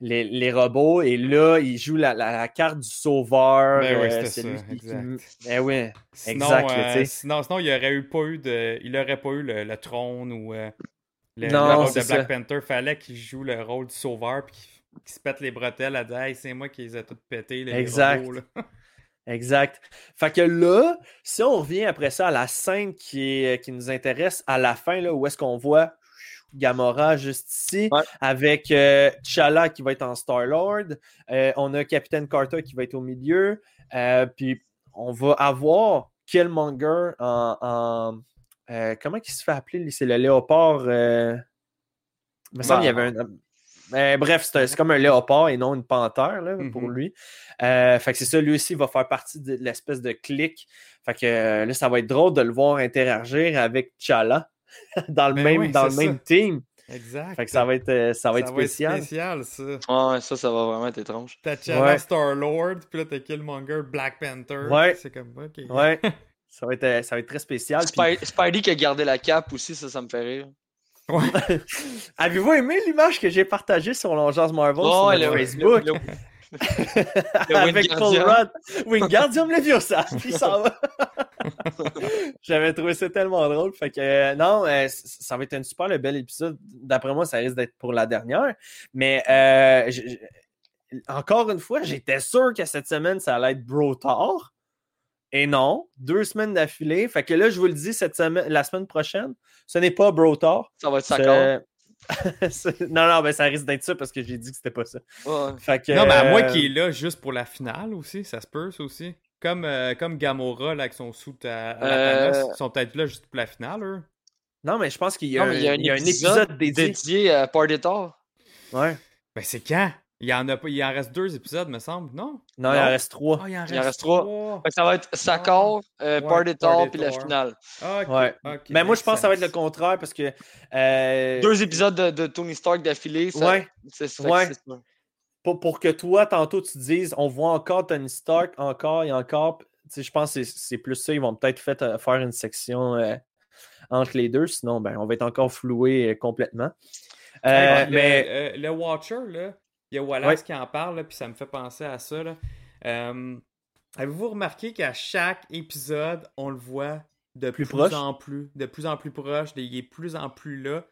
les, les robots et là, il joue la, la- la carte du sauveur. Ben oui, euh, c'est ça, lui qui- exact. Ben oui. Sinon, Exact, euh, sinon, sinon, il n'y aurait eu pas eu de. Il aurait pas eu le, le trône ou euh, le, rôle de Black ça. Panther. Fallait qu'il joue le rôle du sauveur puis qu'il qu'il se pète les bretelles à dire Hey, c'est moi qui les ai toutes pétées. les Exact. robots, là. Exact. Fait que là, si on revient après ça à la scène qui, est- qui nous intéresse à la fin, là, où est-ce qu'on voit Gamora juste ici, Ouais. avec euh, T'Challa qui va être en Star-Lord, euh, on a Captain Carter qui va être au milieu, euh, puis on va avoir Killmonger en... en comment il se fait appeler? C'est le léopard... Il me semble qu'il y avait un... Euh, bref, c'est comme un léopard et non une panthère là, pour Mhm. lui. Euh, fait que c'est ça, lui aussi va faire partie de l'espèce de clic. Fait que euh, là, ça va être drôle de le voir interagir avec T'Challa dans le Ben même, oui, dans le même ça. team. Exact. Fait que ça va être, euh, ça va être spécial. spécial, ça. Ouais, ça, ça va vraiment être étrange. T'as Ouais. Star-Lord, puis là, t'as Killmonger, Black Panther. Ouais. C'est comme, ok. Ouais. ça, va être, euh, ça va être très spécial. puis- Spidey qui a gardé la cape aussi, ça, ça me fait rire. Avez-vous aimé l'image que j'ai partagée sur l'Ongeance Marvel sur Ouais, le- Facebook? le- le avec Paul. Rudd. Wingardium Leviosa. Puis ça va. J'avais trouvé ça tellement drôle. Fait que euh, non, euh, ça va être un super le bel épisode. D'après moi, ça risque d'être pour la dernière. Mais euh, encore une fois, j'étais sûr que cette semaine, ça allait être Brotar. Et non, deux semaines d'affilée. Fait que là, je vous le dis, cette semaine, la semaine prochaine, ce n'est pas Brotar. Ça va être C'est- non, non, ben ça risque d'être ça parce que j'ai dit que c'était pas ça. Ouais. Fait que, Non, mais à moi euh, qui est là juste pour la finale aussi, ça se peut, ça aussi. Comme, euh, comme Gamora, là, avec son soute à, à la Euh, Thanos, ils sont peut-être là juste pour la finale, eux. Non, mais je pense qu'il y a, Non, un, mais il y a épisode épisode dédié. dédié à Party Thor. Ouais. Ben, c'est quand? Il y en a pas, il en reste deux épisodes, me semble, non? Non, il en reste trois. Ah, il en reste, Il en reste trois. ça va être Sakor, euh, Ouais, Party puis la finale. Ah, Ouais. Mais moi, je pense que ça va être le contraire parce que. euh, Deux épisodes de, de Tony Stark d'affilée. ça- Ouais. C'est ça. Ouais. c'est ça. pour, pour que toi, tantôt, tu te dises, on voit encore Tony Stark, encore et encore. Je pense que c'est- c'est plus ça. Ils vont peut-être fait, euh, faire une section euh, entre les deux. Sinon, ben, on va être encore floué euh, complètement. Euh, le, mais. euh, le Watcher, là, il y a Wallace Ouais. qui en parle, là, puis ça me fait penser à ça. là. Euh, Avez-vous remarqué qu'à chaque épisode, on le voit de Plus plus, proche? en plus, de plus en plus proche, il est plus en plus là?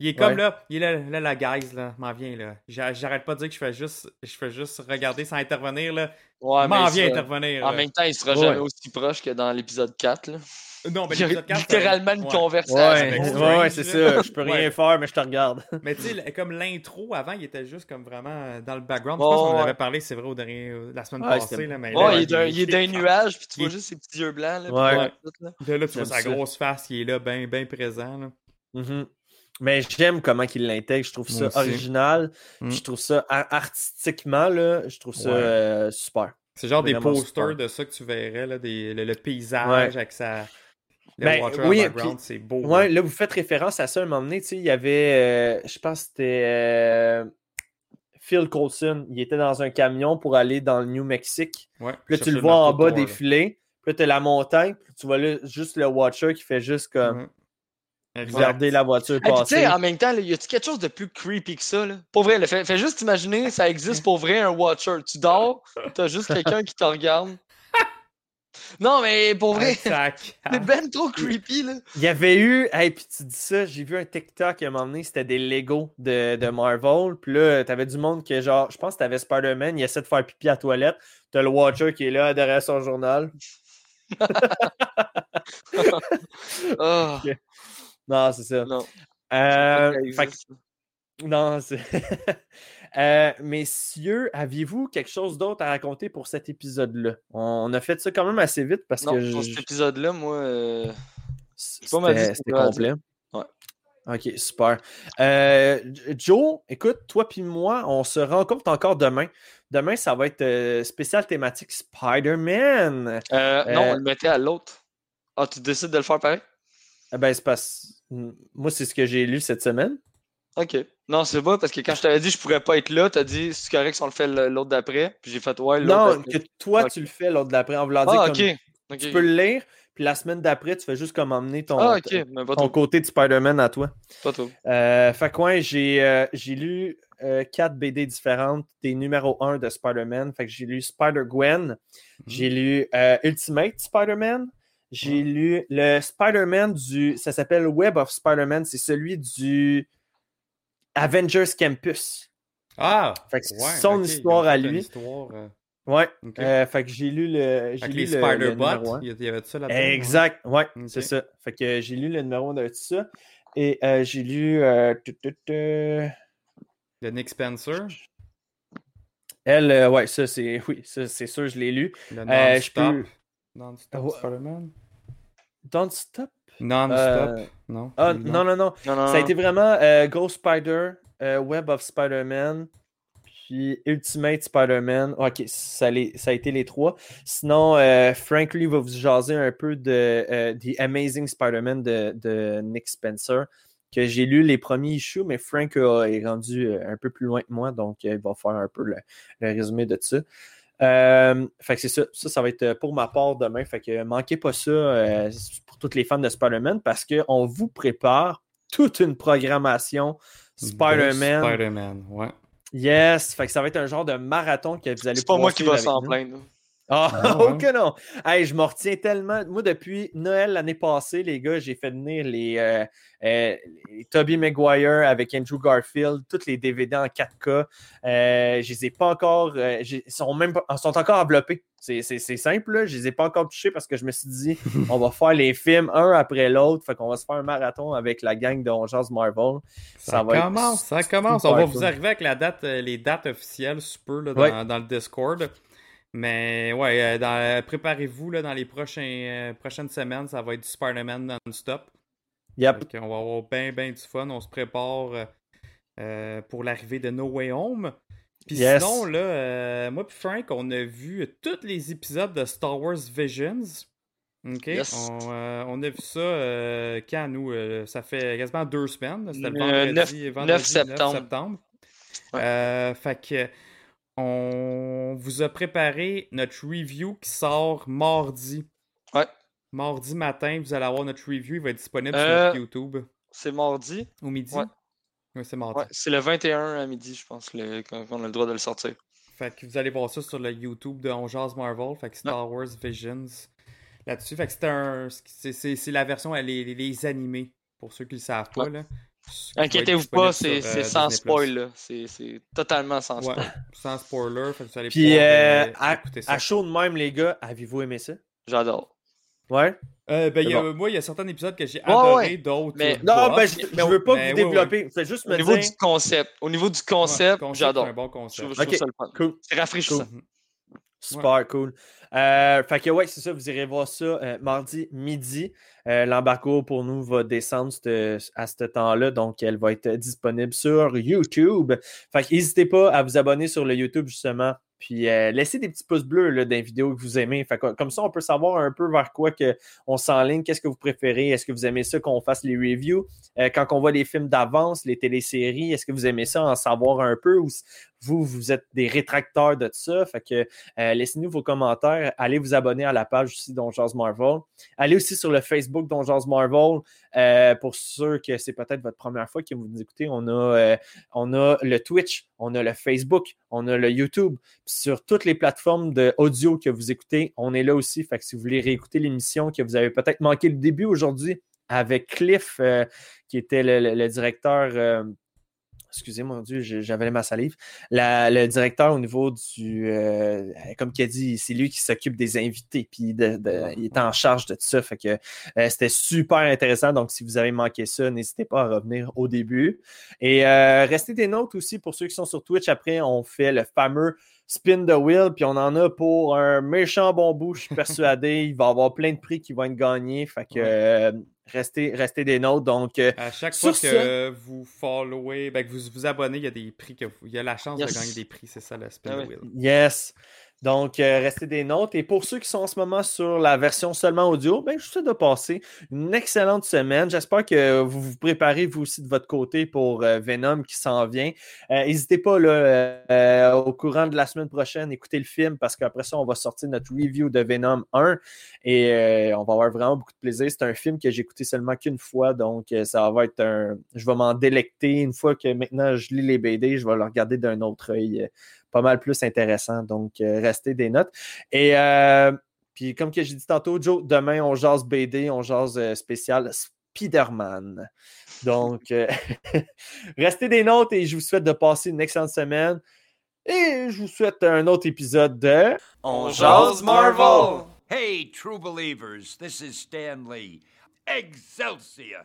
Il est comme Ouais. là, il est là, là, la guise, là, m'en vient, là. J'a- J'arrête pas de dire que je fais juste, je fais juste regarder sans intervenir, là. Ouais, m'en vient sera- intervenir, En là. même temps, il sera Ouais. jamais aussi proche que dans l'épisode 4. Là. Non, mais Il a l'épisode 4, ça- littéralement une ouais. conversation. Ouais, avec ouais, Strange, ouais, c'est ça. Je peux rien Ouais. faire, mais je te regarde. Mais tu sais, comme l'intro avant, il était juste comme vraiment euh, dans le background. Ouais, je pense qu'on en ouais. avait parlé, c'est vrai, au dernier, euh, la semaine Ouais, passée. Là, mais Ouais, là, il est d'un- il est d'un nuage, puis tu il vois juste ses petits yeux blancs. Là, puis Ouais. là. Tu vois sa grosse face qui est là, bien ben présent. Là. Mhm. Mais j'aime comment il l'intègre. Je trouve ça original. Mm. Je trouve ça ar- artistiquement, là, je trouve ça Ouais. euh, super. C'est genre des posters super. de ça que tu verrais, là, des, le, le paysage Ouais. avec sa. Le Ben, water oui, c'est beau. Ouais, là. là, vous faites référence à ça à un moment donné. Tu sais, il y avait, euh, je pense que c'était euh, Phil Coulson. Il était dans un camion pour aller dans le New Mexique. Ouais, Puis là, tu le vois en bas défiler. Puis là, tu as la montagne. Puis tu vois là, juste le Watcher qui fait juste comme. Exact. regarder la voiture puis, tu passer. sais, en même temps, là, y a-tu quelque chose de plus creepy que ça? Là? Pour vrai, là, fais, fais juste imaginer, ça existe pour vrai un Watcher. Tu dors, t'as juste quelqu'un qui te regarde. Non, mais pour vrai, c'est ben trop creepy, là. Il y avait eu, hey, puis tu dis ça, j'ai vu un TikTok à un moment donné, c'était des Lego de, de Marvel. Puis là, t'avais du monde qui, genre, je pense que t'avais Spider-Man, il essaie de faire pipi à la toilette. T'as le Watcher qui est là derrière son journal. Ah, Non, c'est ça. non. Euh, fait que- non, c'est. Euh, messieurs, aviez-vous quelque chose d'autre à raconter pour cet épisode-là? On a fait ça quand même assez vite parce Non, que pour je- cet épisode-là, moi, euh, C'était pas c'était complet. Ouais. Ok, super. Euh, Joe, écoute, toi puis moi, on se rencontre encore demain. Demain, ça va être spécial thématique Spider-Man. euh, non, on le mettait à l'autre. Ah, tu décides de le faire pareil? Eh ben, c'est parce... Moi, c'est ce que j'ai lu cette semaine. Ok. Non, c'est pas parce que quand je t'avais dit que je pourrais pas être là, t'as dit c'est correct si on le fait l'autre d'après. Puis j'ai fait ouais, l'autre Non, que toi, tu le fais l'autre d'après, en voulant dire Ah, comme ok. Ok. tu peux le lire, puis la semaine d'après, tu fais juste comme emmener ton, Ah, ton côté de Spider-Man à toi. Pas trop. Euh, fait que ouais, j'ai euh, j'ai lu euh, quatre BD différentes des numéros 1 de Spider-Man. Fait que j'ai lu Spider-Gwen, j'ai lu euh, Ultimate Spider-Man, j'ai lu le Spider-Man du. Ça s'appelle Web of Spider-Man, c'est celui du Avengers Campus. Ah! Fait que Ouais, son histoire à lui. histoire, euh, Ouais. Euh, fait que j'ai lu le. J'ai lu les Spider-Bots, un. il y a- il y avait de ça là-dedans. Exact, ouais, c'est ça. Fait que j'ai lu le numéro 1 de ça. Et euh, j'ai lu. De Nick Spencer, Elle, ouais, ça, c'est. Oui, ça, c'est sûr, je l'ai lu. le Non-Stop. Non-Stop. Spider-Man? Don't Stop. Non-Stop, Euh, non? Ah, Non. non, non, non. Non, non, Ça a non. été vraiment euh, Ghost Spider, euh, Web of Spider-Man, puis Ultimate Spider-Man. Ok, ça, les- ça a été les trois. Sinon, euh, Frank, lui, va vous jaser un peu de euh, The Amazing Spider-Man de, de Nick Spencer, que j'ai lu les premiers issues, mais Frank euh, est rendu euh, un peu plus loin que moi, donc euh, il va faire un peu le, le résumé de ça. Euh, fait que c'est ça. Ça, ça va être pour ma part demain. Fait que manquez pas ça euh, toutes les fans de Spider-Man parce qu'on vous prépare toute une programmation De Spider-Man. Spider-Man, ouais. yes. Fait que ça va être un genre de marathon que vous allez C'est pas moi qui va s'en plaindre. Ah, Ah, oh ouais. que non! Hey, je m'en retiens tellement. Moi, depuis Noël l'année passée, les gars, j'ai fait venir les, euh, euh, les Tobey Maguire avec Andrew Garfield, tous les DVD en 4K. Euh, je les ai pas encore. euh, ils sont, même pas- ils sont encore enveloppés. C'est simple, là. Je les ai pas encore touchés parce que je me suis dit, on va faire les films un après l'autre. Fait qu'on va se faire un marathon avec la gang de On Jase Marvel. Ça, va être commence, ça commence. On va vous arriver avec la date, les dates officielles, super, là, dans, Ouais. dans le Discord. Mais ouais, euh, préparez-vous là, dans les prochains, euh, prochaines semaines, ça va être du Spider-Man non-stop. Yep. Qu'on va avoir bien, bien du fun. On se prépare euh, pour l'arrivée de No Way Home. Puis Yes. sinon, là, euh, moi puis Frank, on a vu tous les épisodes de Star Wars Visions. OK? Yes. On, euh, on a vu ça euh, quand, nous? euh, ça fait quasiment deux semaines. C'était le Euh, vendredi, neuf- vendredi 9 septembre. septembre. Ouais. Euh, fait que on vous a préparé notre review qui sort mardi. Ouais. Mardi matin, vous allez avoir notre review. Il va être disponible sur Euh, notre YouTube C'est mardi? au midi? Ouais. Oui, c'est mardi. Ouais, c'est le 21 à midi, je pense, le- qu'on a le droit de le sortir. Fait que vous allez voir ça sur le YouTube de On Jase Marvel. Fait que Star Wars Visions là-dessus. Fait que c'est un. la version, elle, les, les animés, pour ceux qui le savent pas. Là. Inquiétez-vous pas, c'est euh, sans Disney+. spoil. C'est totalement sans Ouais, spoil. sans spoiler. Fait que vous allez Puis, pouvoir euh, euh, à, ça. à chaud de même, les gars, avez-vous aimé ça? J'adore. Ouais? Euh, ben, il y a- bon. Moi, il y a certains épisodes que j'ai Ouais, adoré, ouais. d'autres. Mais- Non, ben, je, je veux pas Mais vous développer. Juste Au niveau dire. du concept. Au niveau du Ouais, concept, j'adore. C'est un bon concept. trouve je trouve Ok. ça le fun. Cool. C'est rafraîchissant. Mhm. Super cool. Euh, fait que ouais, c'est ça, vous irez voir ça euh, mardi midi. Euh, L'embargo pour nous va descendre à ce temps-là, donc elle va être disponible sur YouTube. Fait que n'hésitez pas à vous abonner sur le YouTube justement. Puis euh, laissez des petits pouces bleus là, les vidéos que vous aimez. Fait que, comme ça, on peut savoir un peu vers quoi que on s'enligne, qu'est-ce que vous préférez. Est-ce que vous aimez ça qu'on fasse les reviews? Quand on voit les films d'avance, les téléséries, est-ce que vous aimez ça en savoir un peu vous, vous êtes des rétracteurs de ça? Fait que euh, laissez-nous vos commentaires. Allez vous abonner à la page aussi Don Jazz Marvel. Allez aussi sur le Facebook Don Jazz Marvel. Euh, pour ceux que c'est peut-être votre première fois que vous nous écoutez, on a, euh, on a le Twitch, on a le Facebook, on a le YouTube. Sur toutes les plateformes de audio que vous écoutez, on est là aussi. Fait que si vous voulez réécouter l'émission que vous avez peut-être manqué le début aujourd'hui avec Cliff, qui était le, directeur. Excusez mon Dieu, j'avais ma salive. La- le directeur au niveau du. euh, comme qu'il a dit, c'est lui qui s'occupe des invités. Puis de- de- il est en charge de tout ça. Fait que euh, c'était super intéressant. Donc, si vous avez manqué ça, n'hésitez pas à revenir au début. Et euh, restez des notes aussi pour ceux qui sont sur Twitch. Après, on fait le fameux spin the wheel. Puis on en a pour un méchant bon bout. Je suis persuadé. Il va y avoir plein de prix qui vont être gagnés. Fait que Ouais. euh, restez, restez des notes. Donc, euh, À chaque fois que vous followez, ben, que vous vous abonnez, il y a des prix que vous- il y a la chance Yes. de gagner des prix, c'est ça le spin Ah the wheel. Yes. Donc, euh, restez des notes. Et pour ceux qui sont en ce moment sur la version seulement audio, ben, je vous souhaite de passer une excellente semaine. J'espère que vous vous préparez vous aussi de votre côté pour euh, Venom qui s'en vient. Euh, N'hésitez pas, au courant de la semaine prochaine, écouter le film parce qu'après ça, on va sortir notre review de Venom 1 et on va avoir vraiment beaucoup de plaisir. C'est un film que j'ai écouté seulement qu'une fois, donc ça va être un. Je vais m'en délecter. Une fois que maintenant je lis les BD, je vais le regarder d'un autre œil. Pas mal plus intéressant. Donc, euh, restez des notes. Et euh, puis, comme que j'ai dit tantôt, Joe, demain, on jase BD, on jase euh, spécial Spider-Man. Donc, euh, restez des notes et je vous souhaite de passer une excellente semaine. Et je vous souhaite un autre épisode de On jase Marvel! Hey, true believers, this is Stan Lee. Excelsior!